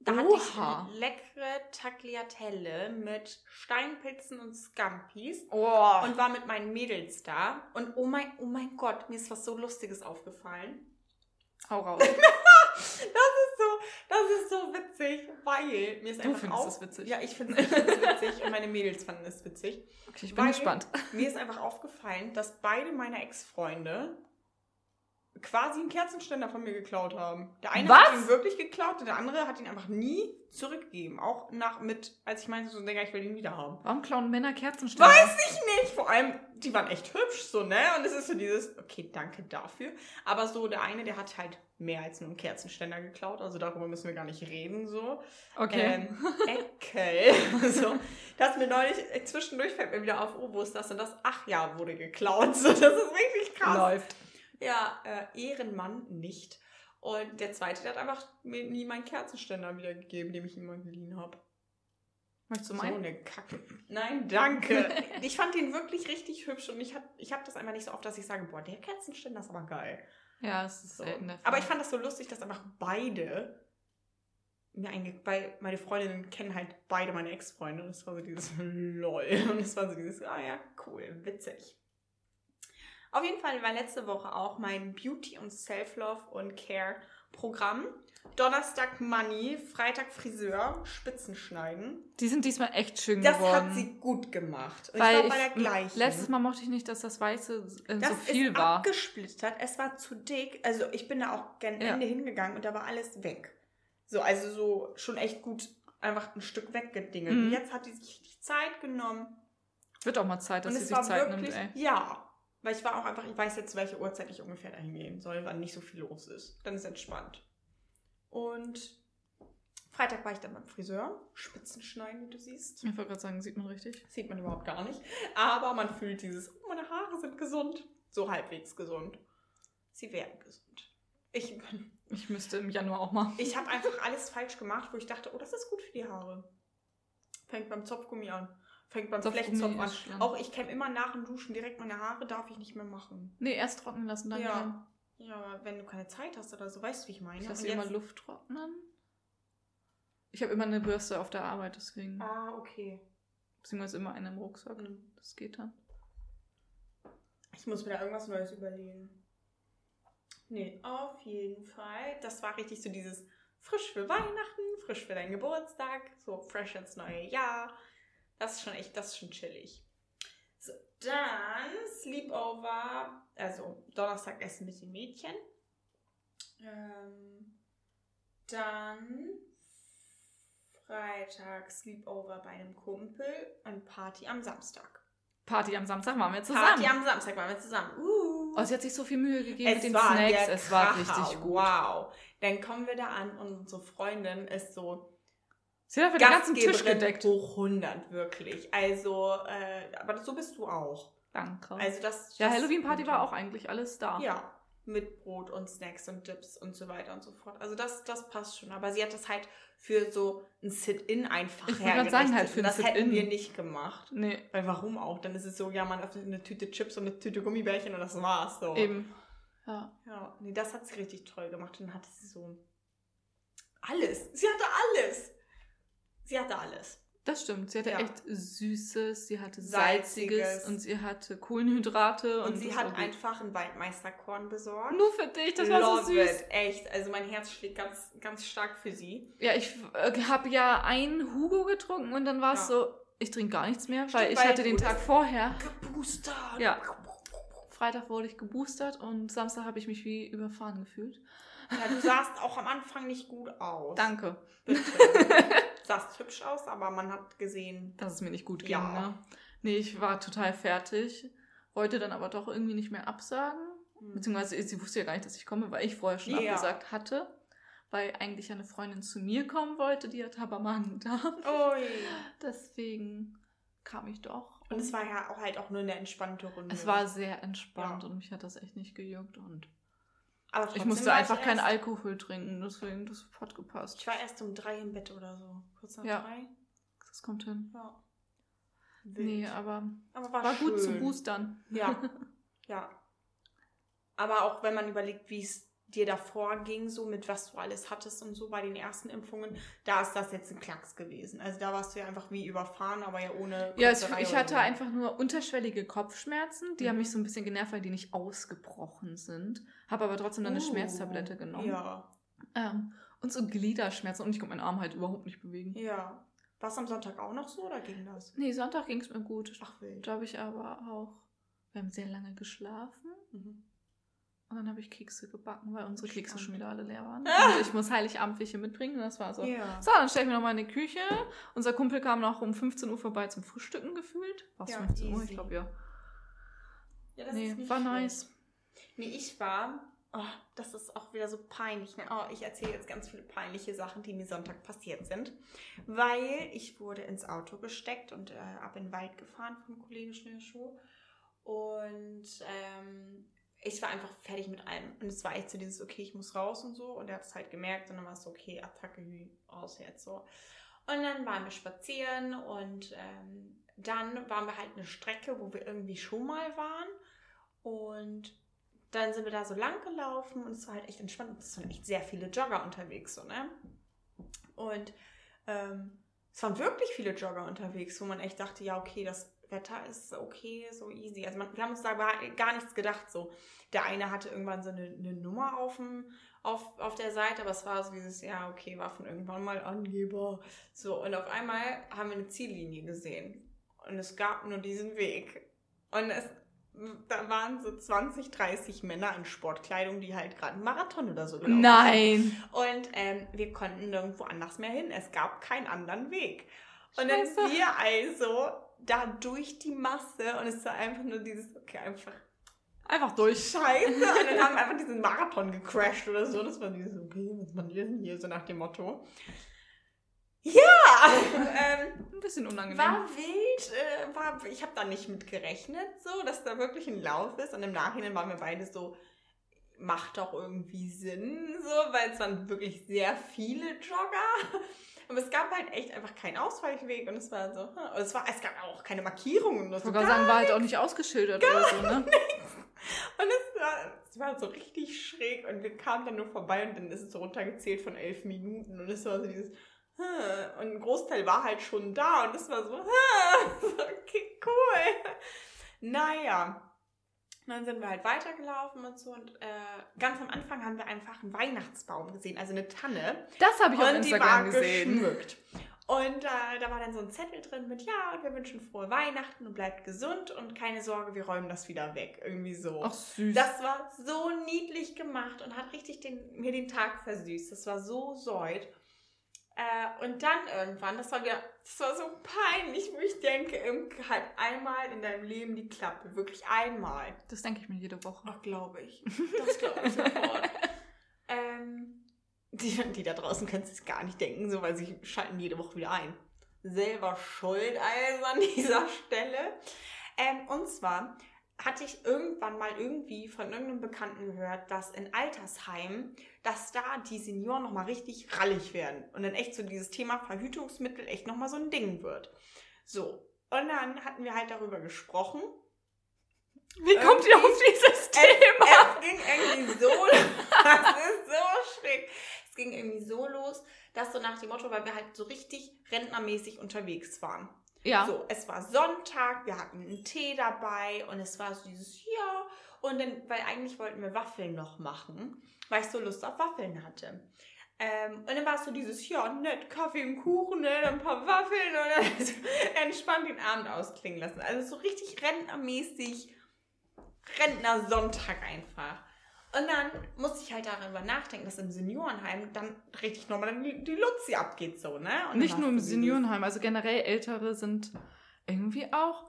Da hatte Oha. ich leckere Tagliatelle mit Steinpilzen und Scampis Oh. und war mit meinen Mädels da. Und oh mein, oh mein Gott, mir ist was so Lustiges aufgefallen. Hau raus. [laughs] Das ist so, das ist so witzig, weil mir ist Du einfach findest auf, das witzig. Ja, ich finde es witzig und meine Mädels fanden es witzig. Okay, ich bin gespannt. Mir ist einfach aufgefallen, dass beide meiner Ex-Freunde quasi einen Kerzenständer von mir geklaut haben. Der eine Was? hat ihn wirklich geklaut, der andere hat ihn einfach nie zurückgegeben. Auch nach mit, als ich meinte, so, Digga, ich will ihn wieder haben. Warum klauen Männer Kerzenständer? Weiß ich nicht. Vor allem, die waren echt hübsch, so, ne? Und es ist so dieses, okay, danke dafür. Aber so, der eine, der hat halt mehr als nur einen Kerzenständer geklaut. Also darüber müssen wir gar nicht reden, so. Okay. Ähm, Eckel. [laughs] so. Das mir neulich, äh, zwischendurch fällt mir wieder auf, oh, wo ist das denn das? Ach ja, wurde geklaut. So, das ist richtig krass. Läuft. Ja, äh, Ehrenmann nicht. Und der zweite, der hat einfach mir nie meinen Kerzenständer wiedergegeben, den ich ihm mal geliehen habe. Möchtest du So meinen? eine Kacke. Nein, danke. [laughs] ich fand den wirklich richtig hübsch und ich, hab- ich habe das einfach nicht so oft, dass ich sage, boah, der Kerzenständer ist aber geil. Ja, es ist So. selten der Fall. Aber ich fand das so lustig, dass einfach beide mir einge weil meine Freundinnen kennen halt beide meine Ex-Freunde und es war so dieses [laughs] LOL und es war so dieses, ah ja, cool, witzig. Auf jeden Fall war letzte Woche auch mein Beauty und Self-Love und Care Programm. Donnerstag Money, Freitag Friseur, Spitzen schneiden. Die sind diesmal echt schön Das geworden. hat sie gut gemacht. Und weil ich war bei der ich, gleichen. letztes Mal mochte ich nicht, dass das Weiße äh, Das so viel ist war. abgesplittert. Es war zu dick. Also ich bin da auch gern Ja. Ende hingegangen und da war alles weg. So, also so schon echt gut einfach ein Stück weggedingelt. Mhm. Und jetzt hat die sich die Zeit genommen. Wird auch mal Zeit, dass und sie sich Zeit wirklich, nimmt, ey. ja. Weil ich war auch einfach, ich weiß jetzt, welche Uhrzeit ich ungefähr dahin gehen soll, wann nicht so viel los ist. Dann ist entspannt. Und Freitag war ich dann beim Friseur. Spitzen schneiden, wie du siehst. Ich wollte gerade sagen, sieht man richtig. Sieht man überhaupt gar nicht. Aber man fühlt dieses, oh, meine Haare sind gesund. So halbwegs gesund. Sie werden gesund. Ich, Ich müsste im Januar auch mal. ich habe einfach alles falsch gemacht, wo ich dachte, oh, das ist gut für die Haare. Fängt beim Zopfgummi an. Fängt beim Zopfgummi Flechtzopf an. schlimm. Auch ich kämme immer nach dem Duschen direkt meine Haare, darf ich nicht mehr machen. Nee, erst trocknen lassen, dann Ja. kämmen. Ja, aber wenn du keine Zeit hast oder so, weißt du, wie ich meine. Ich lasse Und immer jetzt- Luft trocknen. Ich habe immer eine Bürste auf der Arbeit, deswegen. Ah, okay. Beziehungsweise immer eine im Rucksack. Hm. Das geht dann. Ich muss mir da irgendwas Neues überlegen. Nee, auf jeden Fall. Das war richtig so dieses frisch für Weihnachten, frisch für deinen Geburtstag, so fresh ins neue Jahr. Das ist schon echt, das ist schon chillig. So, dann Sleepover, also Donnerstag essen mit den Mädchen. Ähm, dann Freitag Sleepover bei einem Kumpel und Party am Samstag. Party am Samstag waren wir zusammen. Party am Samstag waren wir zusammen. Uh. oh, sie hat sich so viel Mühe gegeben mit den war Snacks. Es war Kracher. richtig gut. Wow. Dann kommen wir da an und unsere Freundin ist so Sie hat für den ganzen Tisch gedeckt. hoch 100, wirklich. Also, äh, aber so bist du auch. Danke. Also das ja, Halloween-Party war auch eigentlich alles da. Ja, mit Brot und Snacks und Dips und so weiter und so fort. Also das, das passt schon. Aber sie hat das halt für so ein Sit-In einfach Ich gerade sagen, halt hergerichtet. für Und Das hätten wir nicht gemacht. Nee, Weil warum auch? Dann ist es so, ja, man öffnet eine Tüte Chips und eine Tüte Gummibärchen und das war's so. eben. Ja. Ja, nee, das hat sie richtig toll gemacht. Und dann hatte sie so alles. Sie hatte alles. Sie hatte alles. Das stimmt. Sie hatte Ja. echt Süßes, sie hatte Salziges. Salziges und sie hatte Kohlenhydrate. Und, Und, sie hat einfach einen Waldmeisterkorn besorgt. Nur für dich, das war so Love süß. it. Echt. Also mein Herz schlägt ganz, ganz stark für sie. Ja, ich äh, habe ja einen Hugo getrunken und dann war es Ja. so, ich trinke gar nichts mehr, weil Stimmt, ich weil hatte den Tag vorher. Geboostert. Ja. Freitag wurde ich geboostert und Samstag habe ich mich wie überfahren gefühlt. Ja, du sahst auch am Anfang nicht gut aus. Danke, Bitte. [laughs] sahst hübsch aus, aber man hat gesehen. dass es mir nicht gut ging. Ja. Ne? Nee, ich war total fertig, wollte dann aber doch irgendwie nicht mehr absagen. hm, Beziehungsweise sie wusste ja gar nicht, dass ich komme, weil ich vorher schon Ja. abgesagt hatte. Weil eigentlich eine Freundin zu mir kommen wollte, die hat aber mal einen Darm. Ui. [laughs] Deswegen kam ich doch. Und es war ja auch halt auch nur eine entspannte Runde. Es war sehr entspannt Ja. und mich hat das echt nicht gejuckt. Und aber ich musste einfach keinen Alkohol trinken, deswegen das hat gepasst. Ich war erst um drei im Bett oder so. Kurz nach Ja. drei. Das kommt hin. Ja. Wild. Nee, aber aber war, war gut zu boostern. Ja. [laughs] ja. Aber auch wenn man überlegt, wie es dir davor ging, so mit was du alles hattest und so bei den ersten Impfungen, da ist das jetzt ein Klacks gewesen. Also da warst du ja einfach wie überfahren, aber ja ohne. Ja, es, ich hatte so. einfach nur unterschwellige Kopfschmerzen. Die haben Mhm. mich so ein bisschen genervt, weil die nicht ausgebrochen sind. Habe aber trotzdem dann eine Uh, Schmerztablette genommen. Ja. Ähm, und so Gliederschmerzen. Und ich konnte meinen Arm halt überhaupt nicht bewegen. Ja. War es am Sonntag auch noch so oder ging das? Nee, Sonntag ging es mir gut. Ach wild. Da habe ich aber auch. Wir haben sehr lange geschlafen. Mhm. Und dann habe ich Kekse gebacken, weil unsere Kekse Spannend. schon wieder alle leer waren. Und ich muss Heiligabend welche mitbringen. Und das war so. Ja. So, dann stelle ich mich nochmal in die Küche. Unser Kumpel kam noch um 15 Uhr vorbei zum Frühstücken gefühlt. War es Ja, 15 Uhr? Ich easy. glaube, ja. ja das Nee, ist nicht war schlimm. nice. Nee, ich war. Oh, das ist auch wieder so peinlich. Ne? Oh, ich erzähle jetzt ganz viele peinliche Sachen, die mir Sonntag passiert sind. Weil ich wurde ins Auto gesteckt und äh, ab in den Wald gefahren vom Kollegen Schnellschuh. Und ähm, ich war einfach fertig mit allem. Und es war echt so dieses, okay, ich muss raus und so. Und er hat es halt gemerkt. Und dann war es so, okay, Attacke, raus jetzt so. Und dann waren wir spazieren und ähm, dann waren wir halt eine Strecke, wo wir irgendwie schon mal waren. Und dann sind wir da so lang gelaufen und es war halt echt entspannt. Es waren echt sehr viele Jogger unterwegs, so, ne? Und ähm, es waren wirklich viele Jogger unterwegs, wo man echt dachte, ja, okay, das Wetter ist okay, so easy. Also man, wir haben uns da gar- nichts gedacht. So, der eine hatte irgendwann so eine, eine Nummer auf, dem, auf, auf der Seite, aber es war so dieses, ja, okay, war von irgendwann mal Angeber. So, und auf einmal haben wir eine Ziellinie gesehen. Und es gab nur diesen Weg. Und es, da waren so 20, 30 Männer in Sportkleidung, die halt gerade einen Marathon oder so gelaufen. Nein! Und ähm, wir konnten nirgendwo anders mehr hin. Es gab keinen anderen Weg. Und dann Scheiße. wir also da durch die Masse und es war einfach nur dieses, okay, einfach Einfach durch. scheiße. [laughs] Und dann haben wir einfach diesen Marathon gecrashed oder so. Das war dieses, okay, was wir denn hier? So nach dem Motto. Ja! [laughs] ähm, Ein bisschen unangenehm. war wild. Äh, war, ich habe da nicht mit gerechnet, so, dass da wirklich ein Lauf ist. Und im Nachhinein waren wir beide so, macht doch irgendwie Sinn, so, weil es waren wirklich sehr viele Jogger. Aber es gab halt echt einfach keinen Ausweichweg und es war so, hm. und es, war, es gab auch keine Markierungen oder Ich wollte sagen, war halt auch nicht ausgeschildert oder so, ne? Und es war, es war so richtig schräg und wir kamen dann nur vorbei und dann ist es so runtergezählt von elf Minuten und es war so dieses, hm. und ein Großteil war halt schon da und es war so, hm. [laughs] okay, cool. Naja. Dann sind wir halt weitergelaufen und so und äh, ganz am Anfang haben wir einfach einen Weihnachtsbaum gesehen, also eine Tanne. Das habe ich auf und Instagram die war gesehen. geschmückt. Und äh, da war dann so ein Zettel drin mit, ja, und wir wünschen frohe Weihnachten und bleibt gesund und keine Sorge, wir räumen das wieder weg. Irgendwie so. Ach süß. Das war so niedlich gemacht und hat richtig den, mir den Tag versüßt. Das war so säut. Äh, und dann irgendwann, das war wieder, das war so peinlich, wo ich denke, halt einmal in deinem Leben die Klappe. Wirklich einmal. Das denke ich mir jede Woche. Ach, glaube ich. Das glaube ich sofort. [laughs] ähm, die, die da draußen können es gar nicht denken, so, weil sie schalten jede Woche wieder ein. Selber schuld also an dieser Stelle. Ähm, und zwar hatte ich irgendwann mal irgendwie von irgendeinem Bekannten gehört, dass in Altersheimen, dass da die Senioren nochmal richtig rallig werden. Und dann echt so dieses Thema Verhütungsmittel echt nochmal so ein Ding wird. So. Und dann hatten wir halt darüber gesprochen. Wie kommt ihr auf dieses Thema? Es ging irgendwie so, [laughs] das ist so schräg. Es ging irgendwie so los, dass so nach dem Motto, weil wir halt so richtig rentnermäßig unterwegs waren. Ja. So, es war Sonntag, wir hatten einen Tee dabei und es war so dieses Ja. Und dann, weil eigentlich wollten wir Waffeln noch machen, weil ich so Lust auf Waffeln hatte. Ähm, und dann war es so dieses, ja, nett, Kaffee und Kuchen, ne, ein paar Waffeln und dann [laughs] so entspannt den Abend ausklingen lassen. Also so richtig rentnermäßig, Rentnersonntag einfach. Und dann musste ich halt darüber nachdenken, dass im Seniorenheim dann richtig nochmal die, die Luzi abgeht, so, ne? Und Nicht nur im Seniorenheim, also generell Ältere sind irgendwie auch.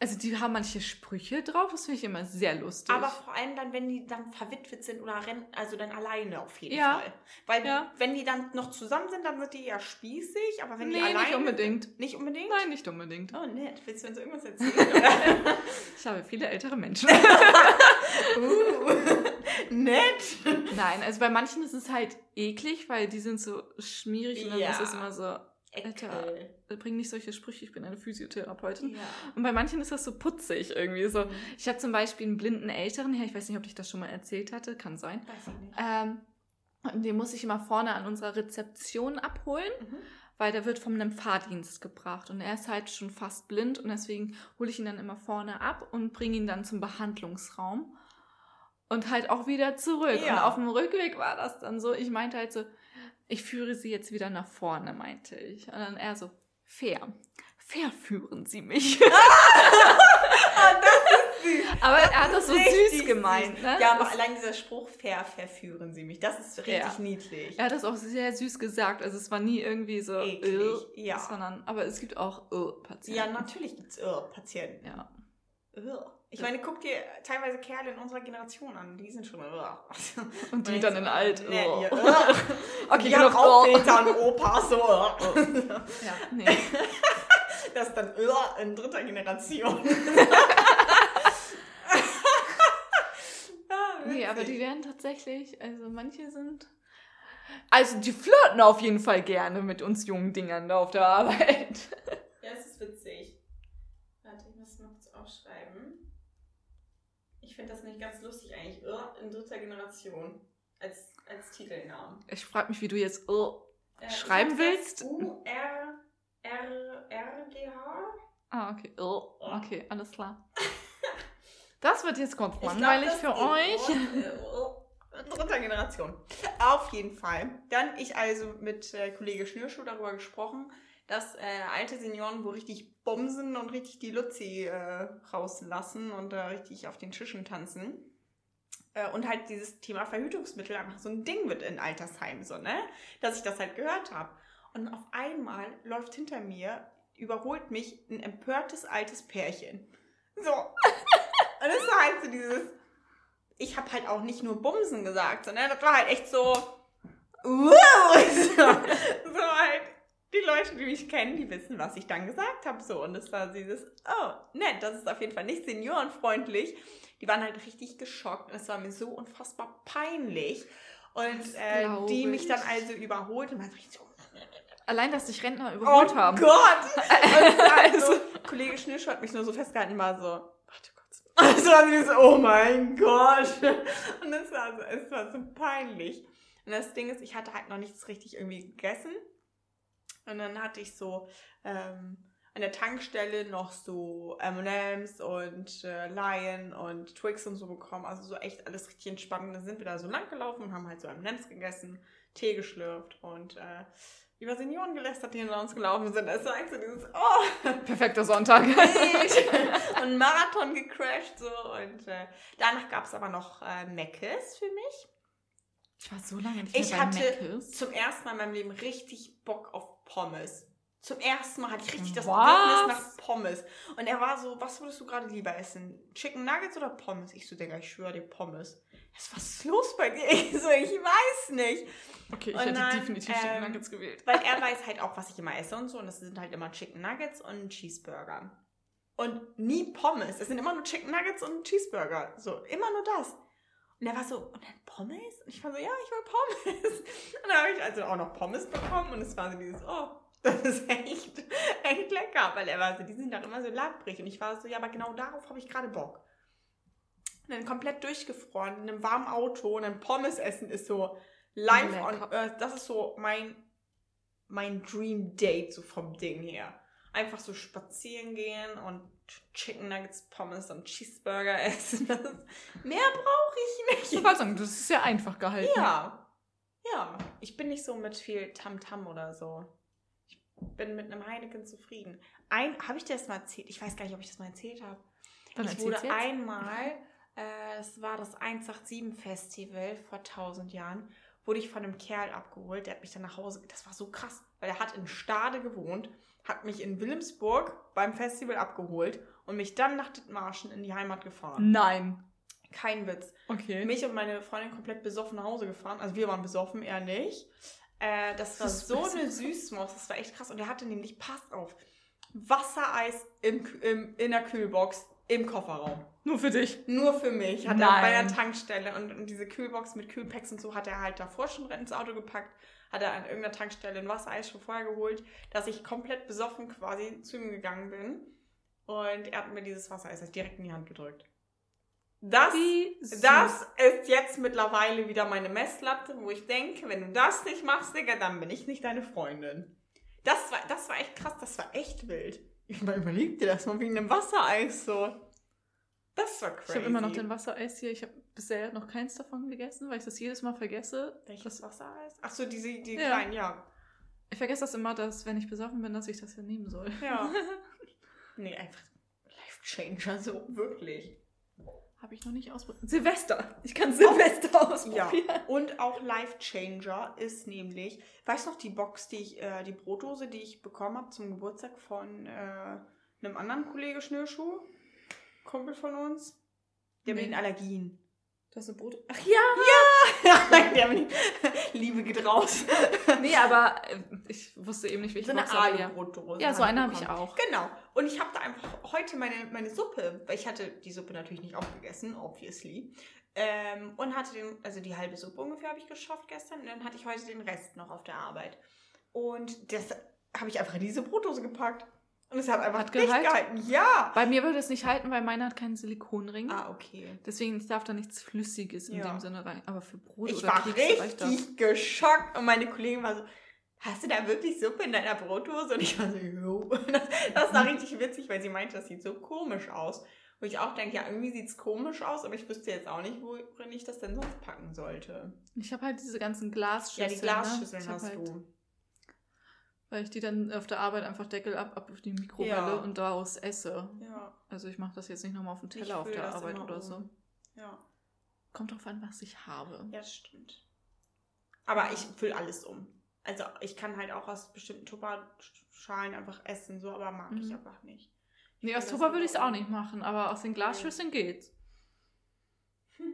Also die haben manche Sprüche drauf, das finde ich immer sehr lustig. Aber vor allem dann, wenn die dann verwitwet sind oder rennen, also dann alleine auf jeden Ja. Fall. Weil Ja. wenn die dann noch zusammen sind, dann wird die eher spießig, aber wenn nee, die alleine nicht unbedingt. Nicht unbedingt? Nein, nicht unbedingt. Oh, nett. Willst du uns irgendwas [laughs] erzählen? Ich habe viele ältere Menschen. [laughs] uh, nett. Nein, also bei manchen ist es halt eklig, weil die sind so schmierig und dann Ja. ist es immer so, Ekel. bring nicht solche Sprüche, ich bin eine Physiotherapeutin. Ja. Und bei manchen ist das so putzig irgendwie so. Mhm. Ich habe zum Beispiel einen blinden Älteren her, ich weiß nicht, ob ich das schon mal erzählt hatte, kann sein. Weiß ich nicht. Ähm, und den muss ich immer vorne an unserer Rezeption abholen, Mhm. weil der wird von einem Fahrdienst gebracht und er ist halt schon fast blind und deswegen hole ich ihn dann immer vorne ab und bringe ihn dann zum Behandlungsraum und halt auch wieder zurück. Ja. Und auf dem Rückweg war das dann so, ich meinte halt so, ich führe sie jetzt wieder nach vorne, meinte ich. Und dann er so, fair. Fair führen sie mich. Oh, [laughs] das ist süß. Aber er hat das so süß gemeint, ne? Ja, aber Das- allein dieser Spruch, fair, verführen Sie mich, das ist richtig Ja. niedlich. Er hat das auch sehr süß gesagt. Also es war nie irgendwie so, Eklig, äh, ja. sondern, aber es gibt auch äh, Patienten. Ja, natürlich gibt es Patienten. Ja. Ich meine, guck dir teilweise Kerle in unserer Generation an, die sind schon. [laughs] Und die dann so, in alt. Nee, oh. ihr. [laughs] Okay, die haben auch. Väter und Opas, so. [laughs] Ja, nee. Das ist dann in dritter Generation. Ah, nee, aber die werden tatsächlich, also manche sind. Also die flirten auf jeden Fall gerne mit uns jungen Dingern da auf der Arbeit. Ja, es ist witzig. Warte, ich muss noch kurz aufschreiben. Ich finde das nicht ganz lustig eigentlich. Irr in dritter Generation. Als, als Titelnamen. Ich frage mich, wie du jetzt oh, Äh, Schreiben willst? U, R, R, R, G, H. Ah, okay. Oh, okay, alles klar. [laughs] Das wird jetzt glaub, langweilig für euch. Oh, Dritter Generation. Auf jeden Fall. Dann ich also mit äh, Kollege Schnürschuh darüber gesprochen, dass äh, alte Senioren wo richtig bumsen und richtig die Luzi äh, rauslassen und da richtig auf den Tischen tanzen. Äh, und halt dieses Thema Verhütungsmittel einfach so ein Ding wird in Altersheimen, so, ne? Dass ich das halt gehört habe. Und auf einmal läuft hinter mir, überholt mich ein empörtes altes Pärchen. So. [laughs] Und es war halt so dieses, ich habe halt auch nicht nur Bumsen gesagt, sondern das war halt echt so, wow, [laughs] so, so halt, die Leute, die mich kennen, die wissen, was ich dann gesagt habe, so. Und es war dieses, oh, nett, das ist auf jeden Fall nicht seniorenfreundlich. Die waren halt richtig geschockt und es war mir so unfassbar peinlich. Und äh, die mich ich. dann also überholt und war richtig so, Allein, dass dich Rentner oh überholt haben. Gott! [laughs] Und es war halt so, Also- Kollege Schnürschuh hat mich nur so festgehalten, war so, warte kurz. Und es war so, dieses, oh mein Gott. Und es war so, es war so peinlich. Und das Ding ist, ich hatte halt noch nichts richtig irgendwie gegessen. Und dann hatte ich so ähm, an der Tankstelle noch so M&M's und äh, Lion und Twix und so bekommen. Also so echt alles richtig entspannt. Und dann sind wir da so lang gelaufen und haben halt so M&M's gegessen, Tee geschlürft und äh, über Senioren gelästert, die hinter uns gelaufen sind. Es war echt so dieses, oh, Perfekter Sonntag. [laughs] und Marathon gecrashed so. Und äh, danach gab es aber noch äh, Meckes für mich. Ich war so lange nicht Ich mehr bei hatte Mc's. zum ersten Mal in meinem Leben richtig Bock auf Pommes. Zum ersten Mal hatte ich richtig das Was? Bedürfnis nach Pommes. Und er war so, was würdest du gerade lieber essen? Chicken Nuggets oder Pommes? Ich so, Digga, ich schwöre dir Pommes. Was was ist los bei dir? [laughs] Ich so, ich weiß nicht. Okay, ich Und hätte dann, definitiv ähm, Chicken Nuggets gewählt. Weil er weiß halt auch, was ich immer esse und so. Und das sind halt immer Chicken Nuggets und Cheeseburger. Und nie Pommes. Es sind immer nur Chicken Nuggets und Cheeseburger. So, immer nur das. Und er war so, und dann Pommes? Und ich war so, ja, ich will Pommes. [laughs] Und dann habe ich also auch noch Pommes bekommen und es war so dieses, oh, das ist echt, echt lecker. Weil er war so, die sind doch immer so labbrig. Und ich war so, ja, aber genau darauf habe ich gerade Bock. Und dann komplett durchgefroren, in einem warmen Auto und dann Pommes essen ist so live Lecker. on earth. Das ist so mein, mein Dream Date so vom Ding her. Einfach so spazieren gehen und Chicken Nuggets, Pommes und Cheeseburger essen. Das mehr brauche ich Ich nicht. wollte sagen, das ist ja einfach gehalten. Ja. Ja. Ich bin nicht so mit viel Tamtam oder so. Ich bin mit einem Heineken zufrieden. Ein, habe ich dir das mal erzählt? Ich weiß gar nicht, ob ich das mal erzählt habe. Dann ich wurde jetzt. einmal, äh, es war das 187 Festival vor 1000 Jahren, wurde ich von einem Kerl abgeholt, der hat mich dann nach Hause, das war so krass, weil er hat in Stade gewohnt, hat mich in Wilhelmsburg beim Festival abgeholt und mich dann nach Dithmarschen in die Heimat gefahren. Nein. Kein Witz. Okay. Mich und meine Freundin komplett besoffen nach Hause gefahren. Also wir waren besoffen, er nicht. Äh, das war Das so eine Süßmaus, das war echt krass. Und er hatte nämlich, passt auf, Wassereis im, im, in der Kühlbox im Kofferraum. Nur für dich. Nur für mich. Hat er bei Nein. der Tankstelle und, und diese Kühlbox mit Kühlpacks und so hat er halt davor schon ins Auto gepackt. Hat er an irgendeiner Tankstelle ein Wassereis schon vorher geholt, dass ich komplett besoffen quasi zu ihm gegangen bin. Und er hat mir dieses Wassereis halt direkt in die Hand gedrückt. Das, das ist jetzt mittlerweile wieder meine Messlatte, wo ich denke, wenn du das nicht machst, Digga, dann bin ich nicht deine Freundin. Das war, das war echt krass, das war echt wild. Ich mal überleg dir das mal wegen einem Wassereis so. Das war crazy. Ich habe immer noch den Wassereis hier. Ich habe bisher noch keins davon gegessen, weil ich das jedes Mal vergesse. Welches Wassereis? Ach so, diese, die Ja. kleinen, ja. Ich vergesse das immer, dass wenn ich besoffen bin, dass ich das ja nehmen soll. Ja. [laughs] nee, einfach life changer, so wirklich. Habe ich noch nicht ausprobiert. Silvester. Ich kann Silvester Ja. ausprobieren. Und auch Life Changer ist nämlich, weißt du noch, die Box, die ich, äh, die Brotdose, die ich bekommen habe zum Geburtstag von äh, einem anderen Kollege Schnürschuh, Kumpel von uns, der mit Nee. den Allergien. Du hast eine Brot. Ach ja! Mit [laughs] [laughs] Liebe geht raus. [laughs] Nee, aber äh, ich wusste eben nicht, welche So eine aber ja. Alu-Brotdose. Ja, so eine habe ich auch. Genau. Und ich habe da einfach heute meine, meine Suppe, weil ich hatte die Suppe natürlich nicht aufgegessen, obviously. Ähm, und hatte den, also die halbe Suppe ungefähr habe ich geschafft gestern. Und dann hatte ich heute den Rest noch auf der Arbeit. Und das habe ich einfach in diese Brotdose gepackt. Und es hat einfach Hat nicht gehalten? gehalten. Ja. Bei mir würde es nicht halten, weil meine hat keinen Silikonring. Ah, okay. Deswegen ich darf da nichts Flüssiges in Ja. dem Sinne rein. Aber für Brot Ich oder war das. richtig geschockt. Und meine Kollegin war so, hast du da wirklich Suppe in deiner Brotdose? Und ich war so, jo. Das, [laughs] das war richtig witzig, weil sie meinte, das sieht so komisch aus. Wo ich auch denke, ja, irgendwie sieht es komisch aus, aber ich wüsste jetzt auch nicht, worin ich das denn sonst packen sollte. Ich habe halt diese ganzen Ja, Glasschüsseln. die Glasschüsseln ne? Hast halt, du. Weil ich die dann auf der Arbeit einfach Deckel ab, ab auf die Mikrowelle Ja. und daraus esse. Ja, Also ich mache das jetzt nicht nochmal auf den ich Teller auf der Arbeit oder um. so. Ja, Kommt drauf an, was ich habe. ja, stimmt. Aber ich fülle alles um. Also ich kann halt auch aus bestimmten Tupperschalen einfach essen, so, aber mag ich Mhm. einfach nicht. Nee, füll aus Tupper würde ich es auch nicht machen, aber aus den Glasschüsseln geht's.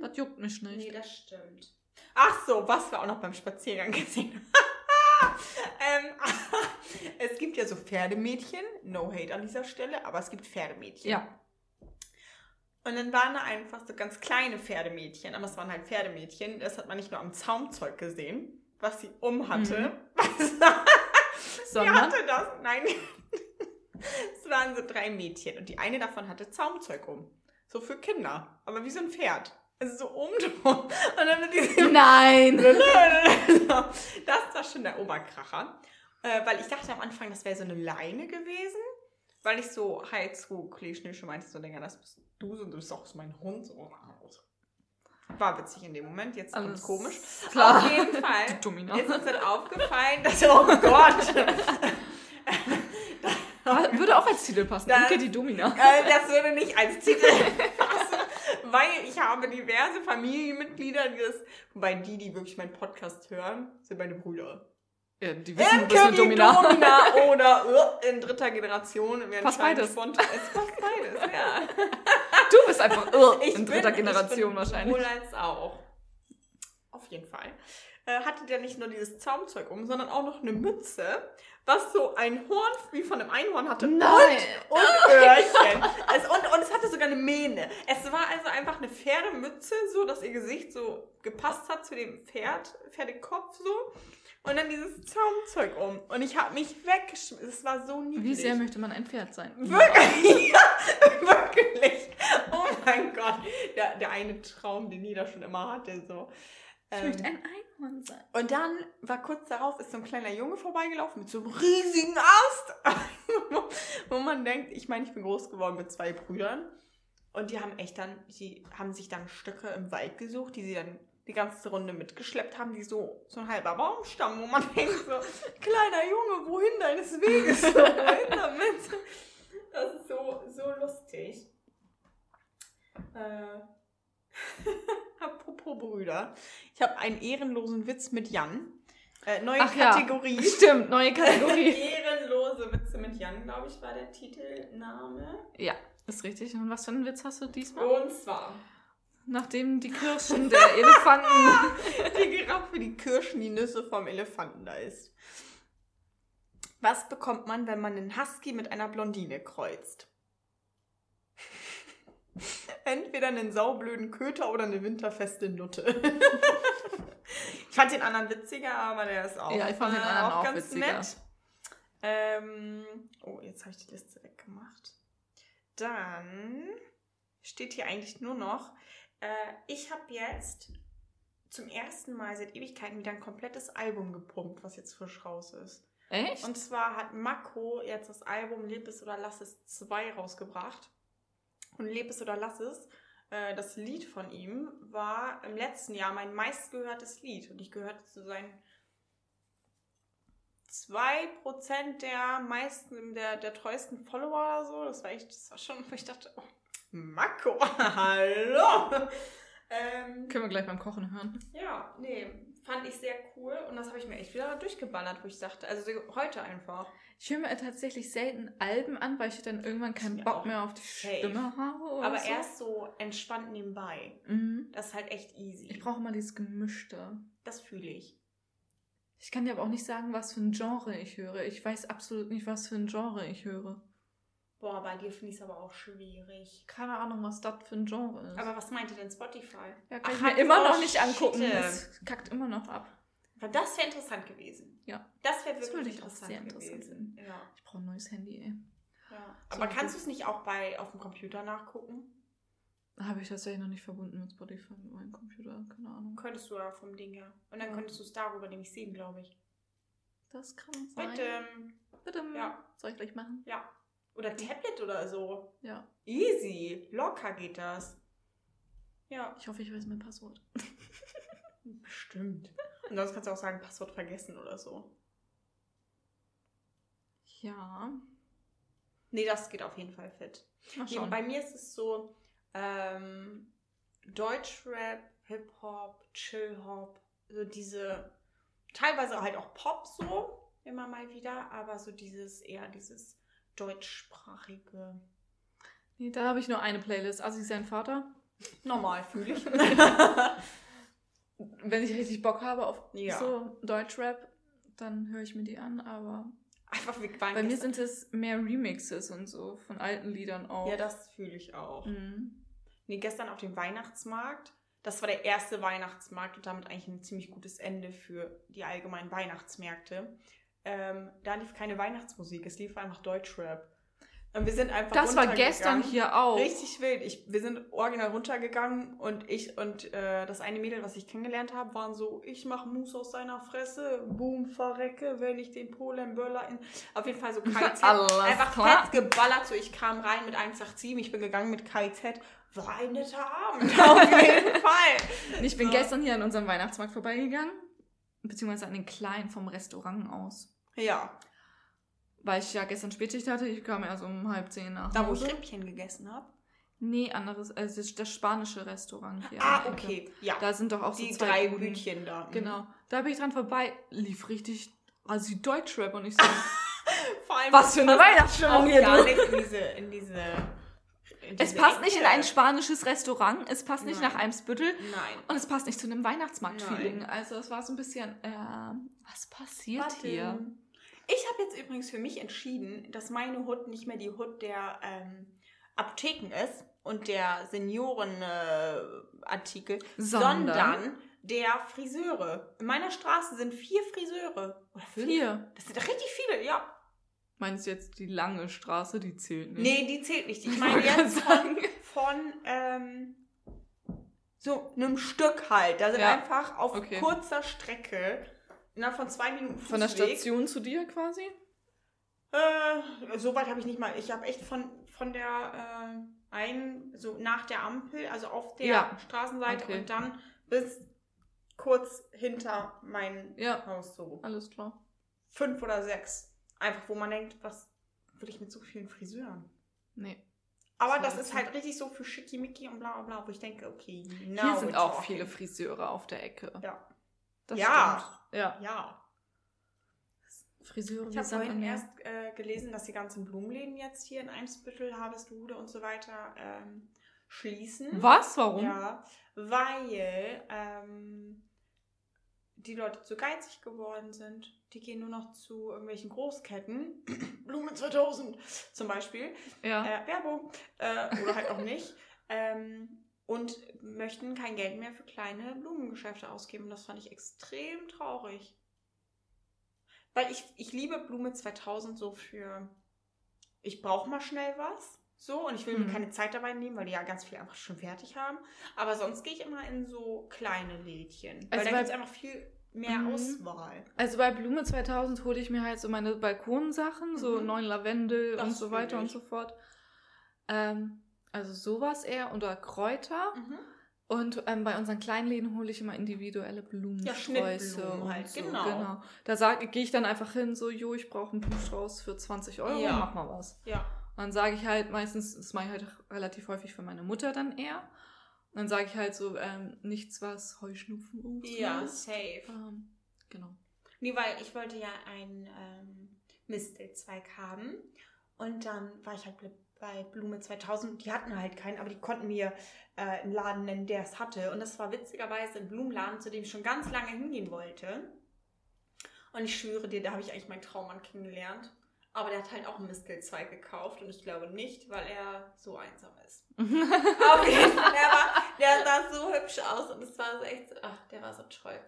Das juckt mich nicht. Nee, das stimmt. Ach so, was wir auch noch beim Spaziergang gesehen haben. [laughs] ähm, [laughs] es gibt ja so Pferdemädchen. No hate an dieser Stelle, aber es gibt Pferdemädchen. Ja. Und dann waren da einfach so ganz kleine Pferdemädchen, aber es waren halt Pferdemädchen. Das hat man nicht nur am Zaumzeug gesehen, was sie um hatte. [laughs] Was Wer Sondern hatte das? Nein. es waren so drei Mädchen und die eine davon hatte Zaumzeug um. So für Kinder, aber wie so ein Pferd. Also so drum. [laughs] Und dann mit diesem Nein! [laughs] das war schon der Oberkracher. Äh, weil ich dachte am Anfang, das wäre so eine Leine gewesen. Weil ich so halt zu Kleeschnische meinte, so, Digga, das bist du so, du bist auch so mein Hund. So. War witzig in dem Moment, jetzt kommt's Alles komisch. Klar. Auf jeden [laughs] Fall Die Domina. ist uns dann aufgefallen, dass, oh Gott, Würde auch als Titel passen. Da- Imke die Domina. äh, das würde nicht als Titel passen, weil ich habe diverse Familienmitglieder, die das, wobei die, die wirklich meinen Podcast hören, sind meine Brüder. Ja, die wissen, du bist eine Domina. Domina [laughs] oder äh, in dritter Generation. Passt beides. spontan- Es passt beides, ja. [laughs] Du bist einfach uh, Ich in bin- dritter ich Generation bin wahrscheinlich. Sowohl als auch. Auf jeden Fall. Äh, hatte der nicht nur dieses Zaumzeug um, sondern auch noch eine Mütze, was so ein Horn wie von einem Einhorn hatte. Nein. Und, und Öhrchen. es, und, und es hatte sogar eine Mähne. Es war also einfach eine Pferdemütze, so dass ihr Gesicht so gepasst hat zu dem Pferd, Pferdekopf so. Und dann dieses Zaumzeug um. Und ich habe mich weggeschmissen. Es war so niedlich. Wie sehr möchte man ein Pferd sein? Wirklich? [laughs] Ja, wirklich. Oh mein Gott. Der, der eine Traum, den jeder schon immer hatte. So. Ich Ähm, möchte ein Einhorn sein. und dann war kurz darauf, ist so ein kleiner Junge vorbeigelaufen mit so einem riesigen Ast. [laughs] wo, man denkt, ich meine, ich bin groß geworden mit zwei Brüdern. Und die haben echt dann, die haben sich dann Stöcke im Wald gesucht, die sie dann die ganze Runde mitgeschleppt haben, wie so, so ein halber Baumstamm, wo man [laughs] denkt so, kleiner Junge, wohin deines Weges? So, [laughs] wohin damit? Das ist so, so lustig. Äh, apropos Brüder. Ich habe einen ehrenlosen Witz mit Jan. Äh, neue Ach ja. Kategorie. Stimmt, neue [laughs] Kategorie. Ehrenlose Witze mit Jan, glaube ich, war der Titelname. ja, ist richtig. Und was für einen Witz hast du diesmal? Und zwar Nachdem die Kirschen der [laughs] Elefanten. die Giraffe, die Kirschen, die Nüsse vom Elefanten da ist. Was bekommt man, wenn man einen Husky mit einer Blondine kreuzt? [laughs] Entweder einen saublöden Köter oder eine winterfeste Nutte. [laughs] ich fand den anderen witziger, aber der ist auch, Ja, ich fand den äh, anderen auch ganz witziger. nett. Ähm, oh, jetzt habe ich die Liste weggemacht. Dann steht hier eigentlich nur noch, äh, ich habe jetzt zum ersten Mal seit Ewigkeiten wieder ein komplettes Album gepumpt, was jetzt frisch raus ist. Echt? Und zwar hat Mako jetzt das Album Leb es oder lass es 2 rausgebracht. Und Leb es oder lass es, äh, das Lied von ihm, war im letzten Jahr mein meistgehörtes Lied. Und ich gehörte zu seinen 2% der meisten, der, der treuesten Follower oder so. Das war echt, das war schon, wo ich dachte, oh, Mako, [laughs] hallo. [laughs] Ähm, Können wir gleich beim Kochen hören. ja, nee, fand ich sehr cool und das habe ich mir echt wieder durchgeballert, wo ich sagte, also so heute einfach. Ich höre mir tatsächlich selten Alben an, weil ich dann irgendwann keinen Bock mehr auf die safe. Stimme habe. Oder Aber so. erst so entspannt nebenbei. Mhm. Das ist halt echt easy. Ich brauche mal dieses Gemischte. das fühle ich. Ich kann dir aber auch nicht sagen, was für ein Genre ich höre. Ich weiß absolut nicht, was für ein Genre ich höre. Boah, bei dir finde ich es aber auch schwierig. Keine Ahnung, was das für ein Genre ist. Aber was meinte denn Spotify? ja, kann Ach, ich mir hat- immer noch nicht angucken. shit. Es kackt immer noch ab. Aber das wäre interessant gewesen. Ja. Das wäre Das wirklich würde ich auch interessant, sehr interessant gewesen. Ja. Ich brauche ein neues Handy, ey. ja. So, Aber kannst gut. du es nicht auch bei auf dem Computer nachgucken? Habe ich tatsächlich noch nicht verbunden mit Spotify, mit meinem Computer. Keine Ahnung. Könntest du ja vom Ding her. Und dann Ja. könntest du es darüber nämlich sehen, glaube ich. Das kann sein. Mit, ähm, Bitte. Ja. Soll ich gleich machen? ja. Oder Tablet oder so. Ja. Easy. Locker geht das. Ja. Ich hoffe, ich weiß mein Passwort. [laughs] Bestimmt. Und sonst kannst du auch sagen, Passwort vergessen oder so. Ja. Nee, das geht auf jeden Fall fit. Nee, bei mir ist es so, ähm, Deutschrap, Hip-Hop, Chill-Hop, so diese, teilweise halt auch Pop so, immer mal wieder, aber so dieses, eher dieses deutschsprachige. Nee, da habe ich nur eine Playlist. Assi sein Vater. Normal fühle ich. [laughs] Wenn ich richtig Bock habe auf Ja. so Deutschrap, dann höre ich mir die an, aber Einfach, waren bei mir sind es mehr Remixes und so von alten Liedern auch. Ja, das fühle ich auch. Mhm. Nee, gestern auf dem Weihnachtsmarkt. Das war der erste Weihnachtsmarkt und damit eigentlich ein ziemlich gutes Ende für die allgemeinen Weihnachtsmärkte. Ähm, da lief keine Weihnachtsmusik, es lief einfach Deutschrap. Und wir sind einfach Das war gestern hier auch. Richtig wild. Ich, wir sind original runtergegangen und ich und äh, das eine Mädel, was ich kennengelernt habe, waren so, ich mache Mus aus seiner Fresse, boom, verrecke, wenn ich den Polen Böller in... Auf jeden Fall so. [laughs] Alles einfach klar. fett geballert. So, ich kam rein mit 187, ich bin gegangen mit KIZ. War ein netter Abend, [laughs] auf jeden Fall. Ich bin So. gestern hier an unserem Weihnachtsmarkt vorbeigegangen, beziehungsweise an den Kleinen vom Restaurant aus. Ja, Weil ich ja gestern Spätschicht hatte, ich kam erst um halb zehn nach da wo ich. Rippchen gegessen habe. Nee, anderes, also das, das spanische Restaurant hier. ah, Ecke. okay, ja. Da sind doch auch die so zwei drei Buden. Bütchen da. Mhm. Genau. Da bin ich dran vorbei, lief richtig, also Deutschrap und ich so, [laughs] Vor allem, was für eine Weihnachtsstimmung hier gar nicht in diese, in diese, in Es passt nicht in Ecke. ein spanisches Restaurant, es passt nicht Nein. nach Eimsbüttel Nein. und es passt nicht zu einem Weihnachtsmarkt-Feeling. Also es war so ein bisschen, ähm, was passiert Warte. hier? Ich habe jetzt übrigens für mich entschieden, dass meine Hut nicht mehr die Hut der ähm, Apotheken ist und der Seniorenartikel, äh, Sondern? sondern der Friseure. In meiner Straße sind vier Friseure. Oder fünf? Vier. Das sind richtig viele, ja. Meinst du jetzt die lange Straße, die zählt nicht? Nee, die zählt nicht. Ich meine jetzt von, von ähm, so einem Stück halt. Da sind Ja. einfach auf Okay. kurzer Strecke, innerhalb von zwei Minuten Von der Fußweg, Station zu dir quasi? Äh, so weit habe ich nicht mal. Ich habe echt von, von der äh, einen, so nach der Ampel, also auf der Ja. Straßenseite Okay. und dann bis kurz hinter mein Ja. Haus so. Alles klar. Fünf oder sechs. Einfach, wo man denkt, was will ich mit so vielen Friseuren? Nee. Aber Das das ist halt richtig so für Schickimicki und bla bla bla, wo ich denke, okay, now Hier sind auch viele Friseure auf der Ecke. Ja. Das Ja. stimmt. Ja. Ja. Friseure Ich habe vorhin erst äh, gelesen, dass die ganzen Blumenläden jetzt hier in Eimsbüttel, Harvestehude und so weiter ähm, schließen. Was? Warum? Ja, weil ähm, die Leute zu geizig geworden sind. Die gehen nur noch zu irgendwelchen Großketten. [clears throat] Blume 2000 zum Beispiel. Ja. Äh, Werbung. Äh, oder halt auch nicht. [laughs] Ähm, und möchten kein Geld mehr für kleine Blumengeschäfte ausgeben. Das fand ich extrem traurig. Weil ich, ich liebe Blume 2000 so für, ich brauche mal schnell was. So, und ich will mir Mhm. keine Zeit dabei nehmen, weil die ja ganz viel einfach schon fertig haben. Aber sonst gehe ich immer in so kleine Lädchen. Weil Also da gibt es einfach viel mehr Mhm. Auswahl. Also bei Blume 2000 hole ich mir halt so meine Balkonsachen, so Mhm. neuen Lavendel Das und so weiter und ich. so fort. Ähm, also sowas eher oder Kräuter. Mhm. Und ähm, bei unseren Kleinläden hole ich immer individuelle Blumensträuße. Schnittblumen und halt, so. genau. Da sag- gehe ich dann einfach hin, so, jo, ich brauche einen Blumenstrauß für 20 Euro, Ja. mach mal was. Ja. Und dann sage ich halt meistens, das mache ich halt relativ häufig für meine Mutter dann eher. Und dann sage ich halt so, ähm, nichts, was Heuschnupfen irgendwie Ja, ist. safe. Ähm, genau. Nee, weil ich wollte ja einen ähm, Mistelzweig haben. Und dann war ich halt bei Blume 2000. Die hatten halt keinen, aber die konnten mir äh, einen Laden nennen, der es hatte. Und das war witzigerweise ein Blumenladen, zu dem ich schon ganz lange hingehen wollte. Und ich schwöre dir, da habe ich eigentlich meinen Traummann kennengelernt. Aber der hat halt auch einen Mistelzweig gekauft. Und ich glaube nicht, weil er so einsam ist. [laughs] Auf jeden Fall, der, war, der sah so hübsch aus und es war so echt, ach, der war so toll.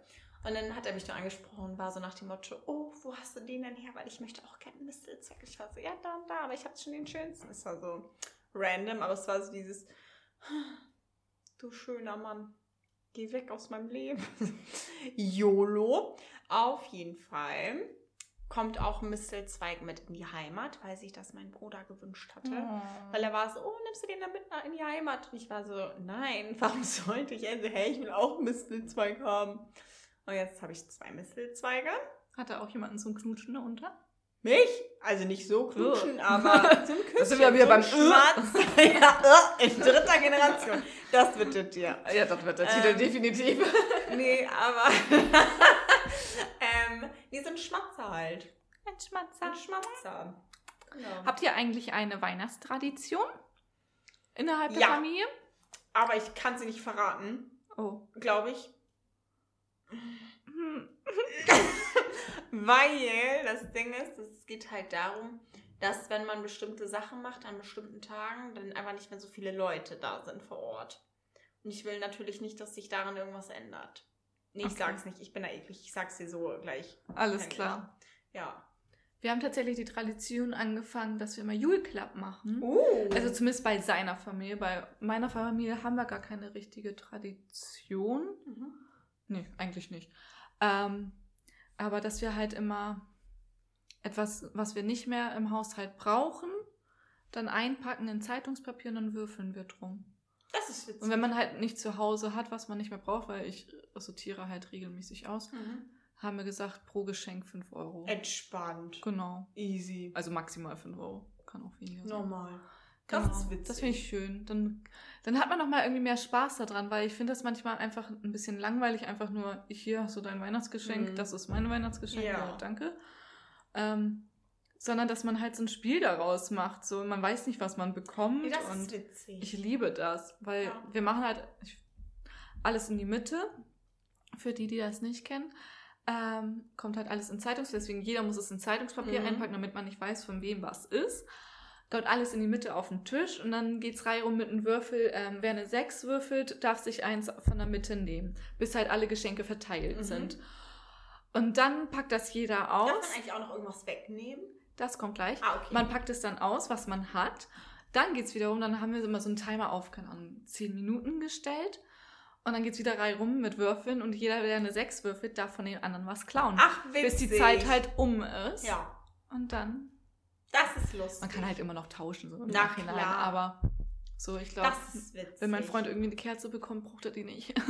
Und dann hat er mich dann angesprochen war so nach dem Motto, oh, wo hast du den denn her? Weil ich möchte auch gerne einen Mistelzweck. Ich war so, ja, da und da, aber ich habe schon den schönsten. Es war so random, aber es war so dieses, du schöner Mann, geh weg aus meinem Leben. [laughs] YOLO. Auf jeden Fall kommt auch ein Mistelzweig mit in die Heimat, weil sich das mein Bruder gewünscht hatte. Weil er war so, oh, nimmst du den dann mit in die Heimat? Und ich war so, nein, warum sollte ich? Also, hey, ich will auch einen Mistelzweig haben. Und jetzt habe ich zwei Mistelzweige. Hat da auch jemanden zum Knutschen darunter? Mich? Also nicht so knutschen, [laughs] aber so ein Küsschen. Da sind wir wieder beim ein Schmatz. [laughs] ja, in dritter Generation. Das wird dir. Ja, das wird der Ähm, Titel definitiv. [laughs] Nee, aber... ähm, nee, so ein Schmatzer halt. Ein Schmatzer. Ein Schmatzer. Genau. Habt ihr eigentlich eine Weihnachtstradition innerhalb der Ja. Familie? aber ich kann sie nicht verraten, Oh. glaube ich. [laughs] Weil das Ding ist, es geht halt darum, dass wenn man bestimmte Sachen macht an bestimmten Tagen, dann einfach nicht mehr so viele Leute da sind vor Ort. Und ich will natürlich nicht, dass sich daran irgendwas ändert. Nee, ich Okay. sag's nicht, ich bin da eklig, ich sag's dir so gleich. Alles klar. Ja. Wir haben tatsächlich die Tradition angefangen, dass wir immer Jule Club machen. Uh. Also zumindest bei seiner Familie. Bei meiner Familie haben wir gar keine richtige Tradition. mhm. Nee, eigentlich nicht. Ähm, aber dass wir halt immer etwas, was wir nicht mehr im Haushalt brauchen, dann einpacken in Zeitungspapier und dann würfeln wir drum. Das ist witzig. Und wenn man halt nicht zu Hause hat, was man nicht mehr braucht, weil ich sortiere halt regelmäßig aus, mhm. haben wir gesagt, pro Geschenk 5 Euro. Entspannt. Genau. Easy. Also maximal 5 Euro. Kann auch weniger sein. Normal. Das Genau. ist witzig. Das finde ich schön. Dann, dann hat man noch mal irgendwie mehr Spaß daran, weil ich finde das manchmal einfach ein bisschen langweilig. Einfach nur, hier hast du dein Weihnachtsgeschenk, Mhm. das ist mein Weihnachtsgeschenk, Ja. ja, danke. Ähm, sondern, dass man halt so ein Spiel daraus macht. So, man weiß nicht, was man bekommt. Nee, das und ist witzig. ich liebe das, weil Ja. wir machen halt alles in die Mitte. Für die, die das nicht kennen, ähm, kommt halt alles in Zeitungs. Deswegen jeder muss es in Zeitungspapier Mhm. einpacken, damit man nicht weiß, von wem was ist. Kommt alles in die Mitte auf den Tisch und dann geht's reihum mit einem Würfel. Ähm, wer eine 6 würfelt, darf sich eins von der Mitte nehmen, bis halt alle Geschenke verteilt Mhm. sind. Und dann packt das jeder Darf aus. man eigentlich auch noch irgendwas wegnehmen? Das kommt gleich. Ah, okay. Man packt es dann aus, was man hat. Dann geht es wiederum, dann haben wir immer so einen Timer auf, keine Ahnung, 10 Minuten gestellt. Und dann geht es wieder rum mit Würfeln und jeder, der eine 6 würfelt, darf von den anderen was klauen. Ach, witzig. bis die Zeit halt um ist. Ja, Und dann, das ist lustig. man kann halt immer noch tauschen, so im Na Nachhinein. klar. Aber so, ich glaube, Das ist witzig. wenn mein Freund irgendwie eine Kerze bekommt, braucht er die nicht. [laughs]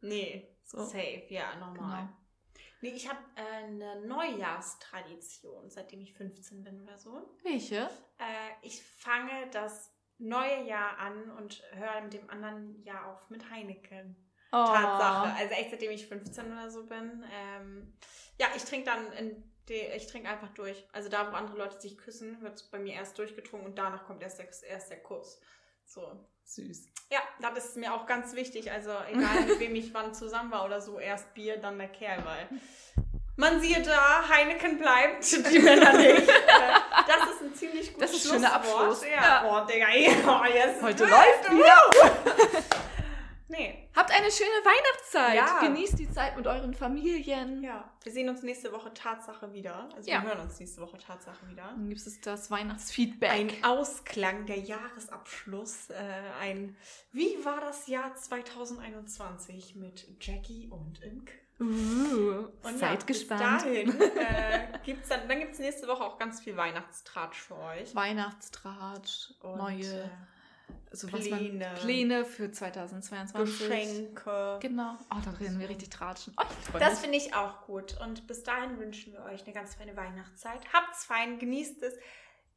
Nee, So. safe, ja, normal. Genau. Nee, ich habe äh, eine Neujahrstradition, seitdem ich 15 bin oder so. Welche? Äh, ich fange das neue Jahr an und höre mit dem anderen Jahr auf mit Heineken. Oh. Tatsache. Also echt seitdem ich 15 oder so bin. Ähm, ja, ich trinke dann in ich trinke einfach durch. Also da, wo andere Leute sich küssen, wird bei mir erst durchgetrunken und danach kommt erst der, erst der Kuss. So. Süß. Ja, das ist mir auch ganz wichtig. Also egal mit wem ich wann zusammen war oder so, erst Bier, dann der Kerl, weil man sieht da, Heineken bleibt, [laughs] die Männer nicht. Äh, Das ist ein ziemlich gutes Das ist ein schöner. Abschluss. Ja. Ja. Oh, Digga, [laughs] ja, jetzt Heute läuft wieder. [laughs] Nee, Habt eine schöne Weihnachtszeit. Ja. Genießt die Zeit mit euren Familien. ja. Wir sehen uns nächste Woche Tatsache wieder. Also Ja. wir hören uns nächste Woche Tatsache wieder. Dann gibt es das Weihnachtsfeedback. Ein Ausklang, der Jahresabschluss. Äh, ein Wie war das Jahr 2021 mit Jackie und Imke? Uh, Und seid ja, gespannt. Bis dahin [laughs] äh, gibt's dann, dann gibt es nächste Woche auch ganz viel Weihnachtstratsch für euch. Weihnachtstratsch, Und, neue äh, also was man, Pläne. Pläne für 2022. Geschenke. Genau. Oh, da reden wir richtig tratschen. Oh, Das finde ich auch gut. Und bis dahin wünschen wir euch eine ganz feine Weihnachtszeit. Habt's fein, genießt es.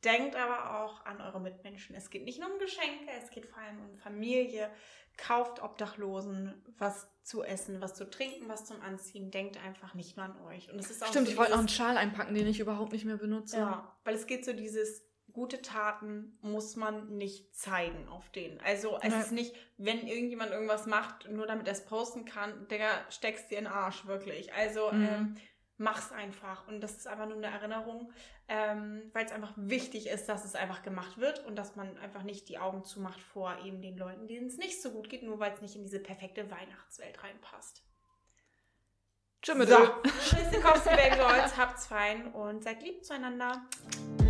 Denkt aber auch an eure Mitmenschen. Es geht nicht nur um Geschenke, es geht vor allem um Familie. Kauft Obdachlosen was zu essen, was zu trinken, was zum Anziehen. Denkt einfach nicht nur an euch. Und es ist auch Stimmt, so ich wollte noch einen Schal einpacken, den ich überhaupt nicht mehr benutze. Ja, weil es geht so dieses gute Taten muss man nicht zeigen auf den. Also es Nein. ist nicht, wenn irgendjemand irgendwas macht, nur damit er es posten kann, Digga, steckst dir in den Arsch, wirklich. Also Mhm. ähm, mach's einfach. Und das ist einfach nur eine Erinnerung, ähm, weil es einfach wichtig ist, dass es einfach gemacht wird und dass man einfach nicht die Augen zumacht vor eben den Leuten, denen es nicht so gut geht, nur weil es nicht in diese perfekte Weihnachtswelt reinpasst. Tschüss So. [laughs] Tschüss, Baby Dolls, habt's fein und seid lieb zueinander.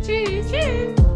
Tschüss.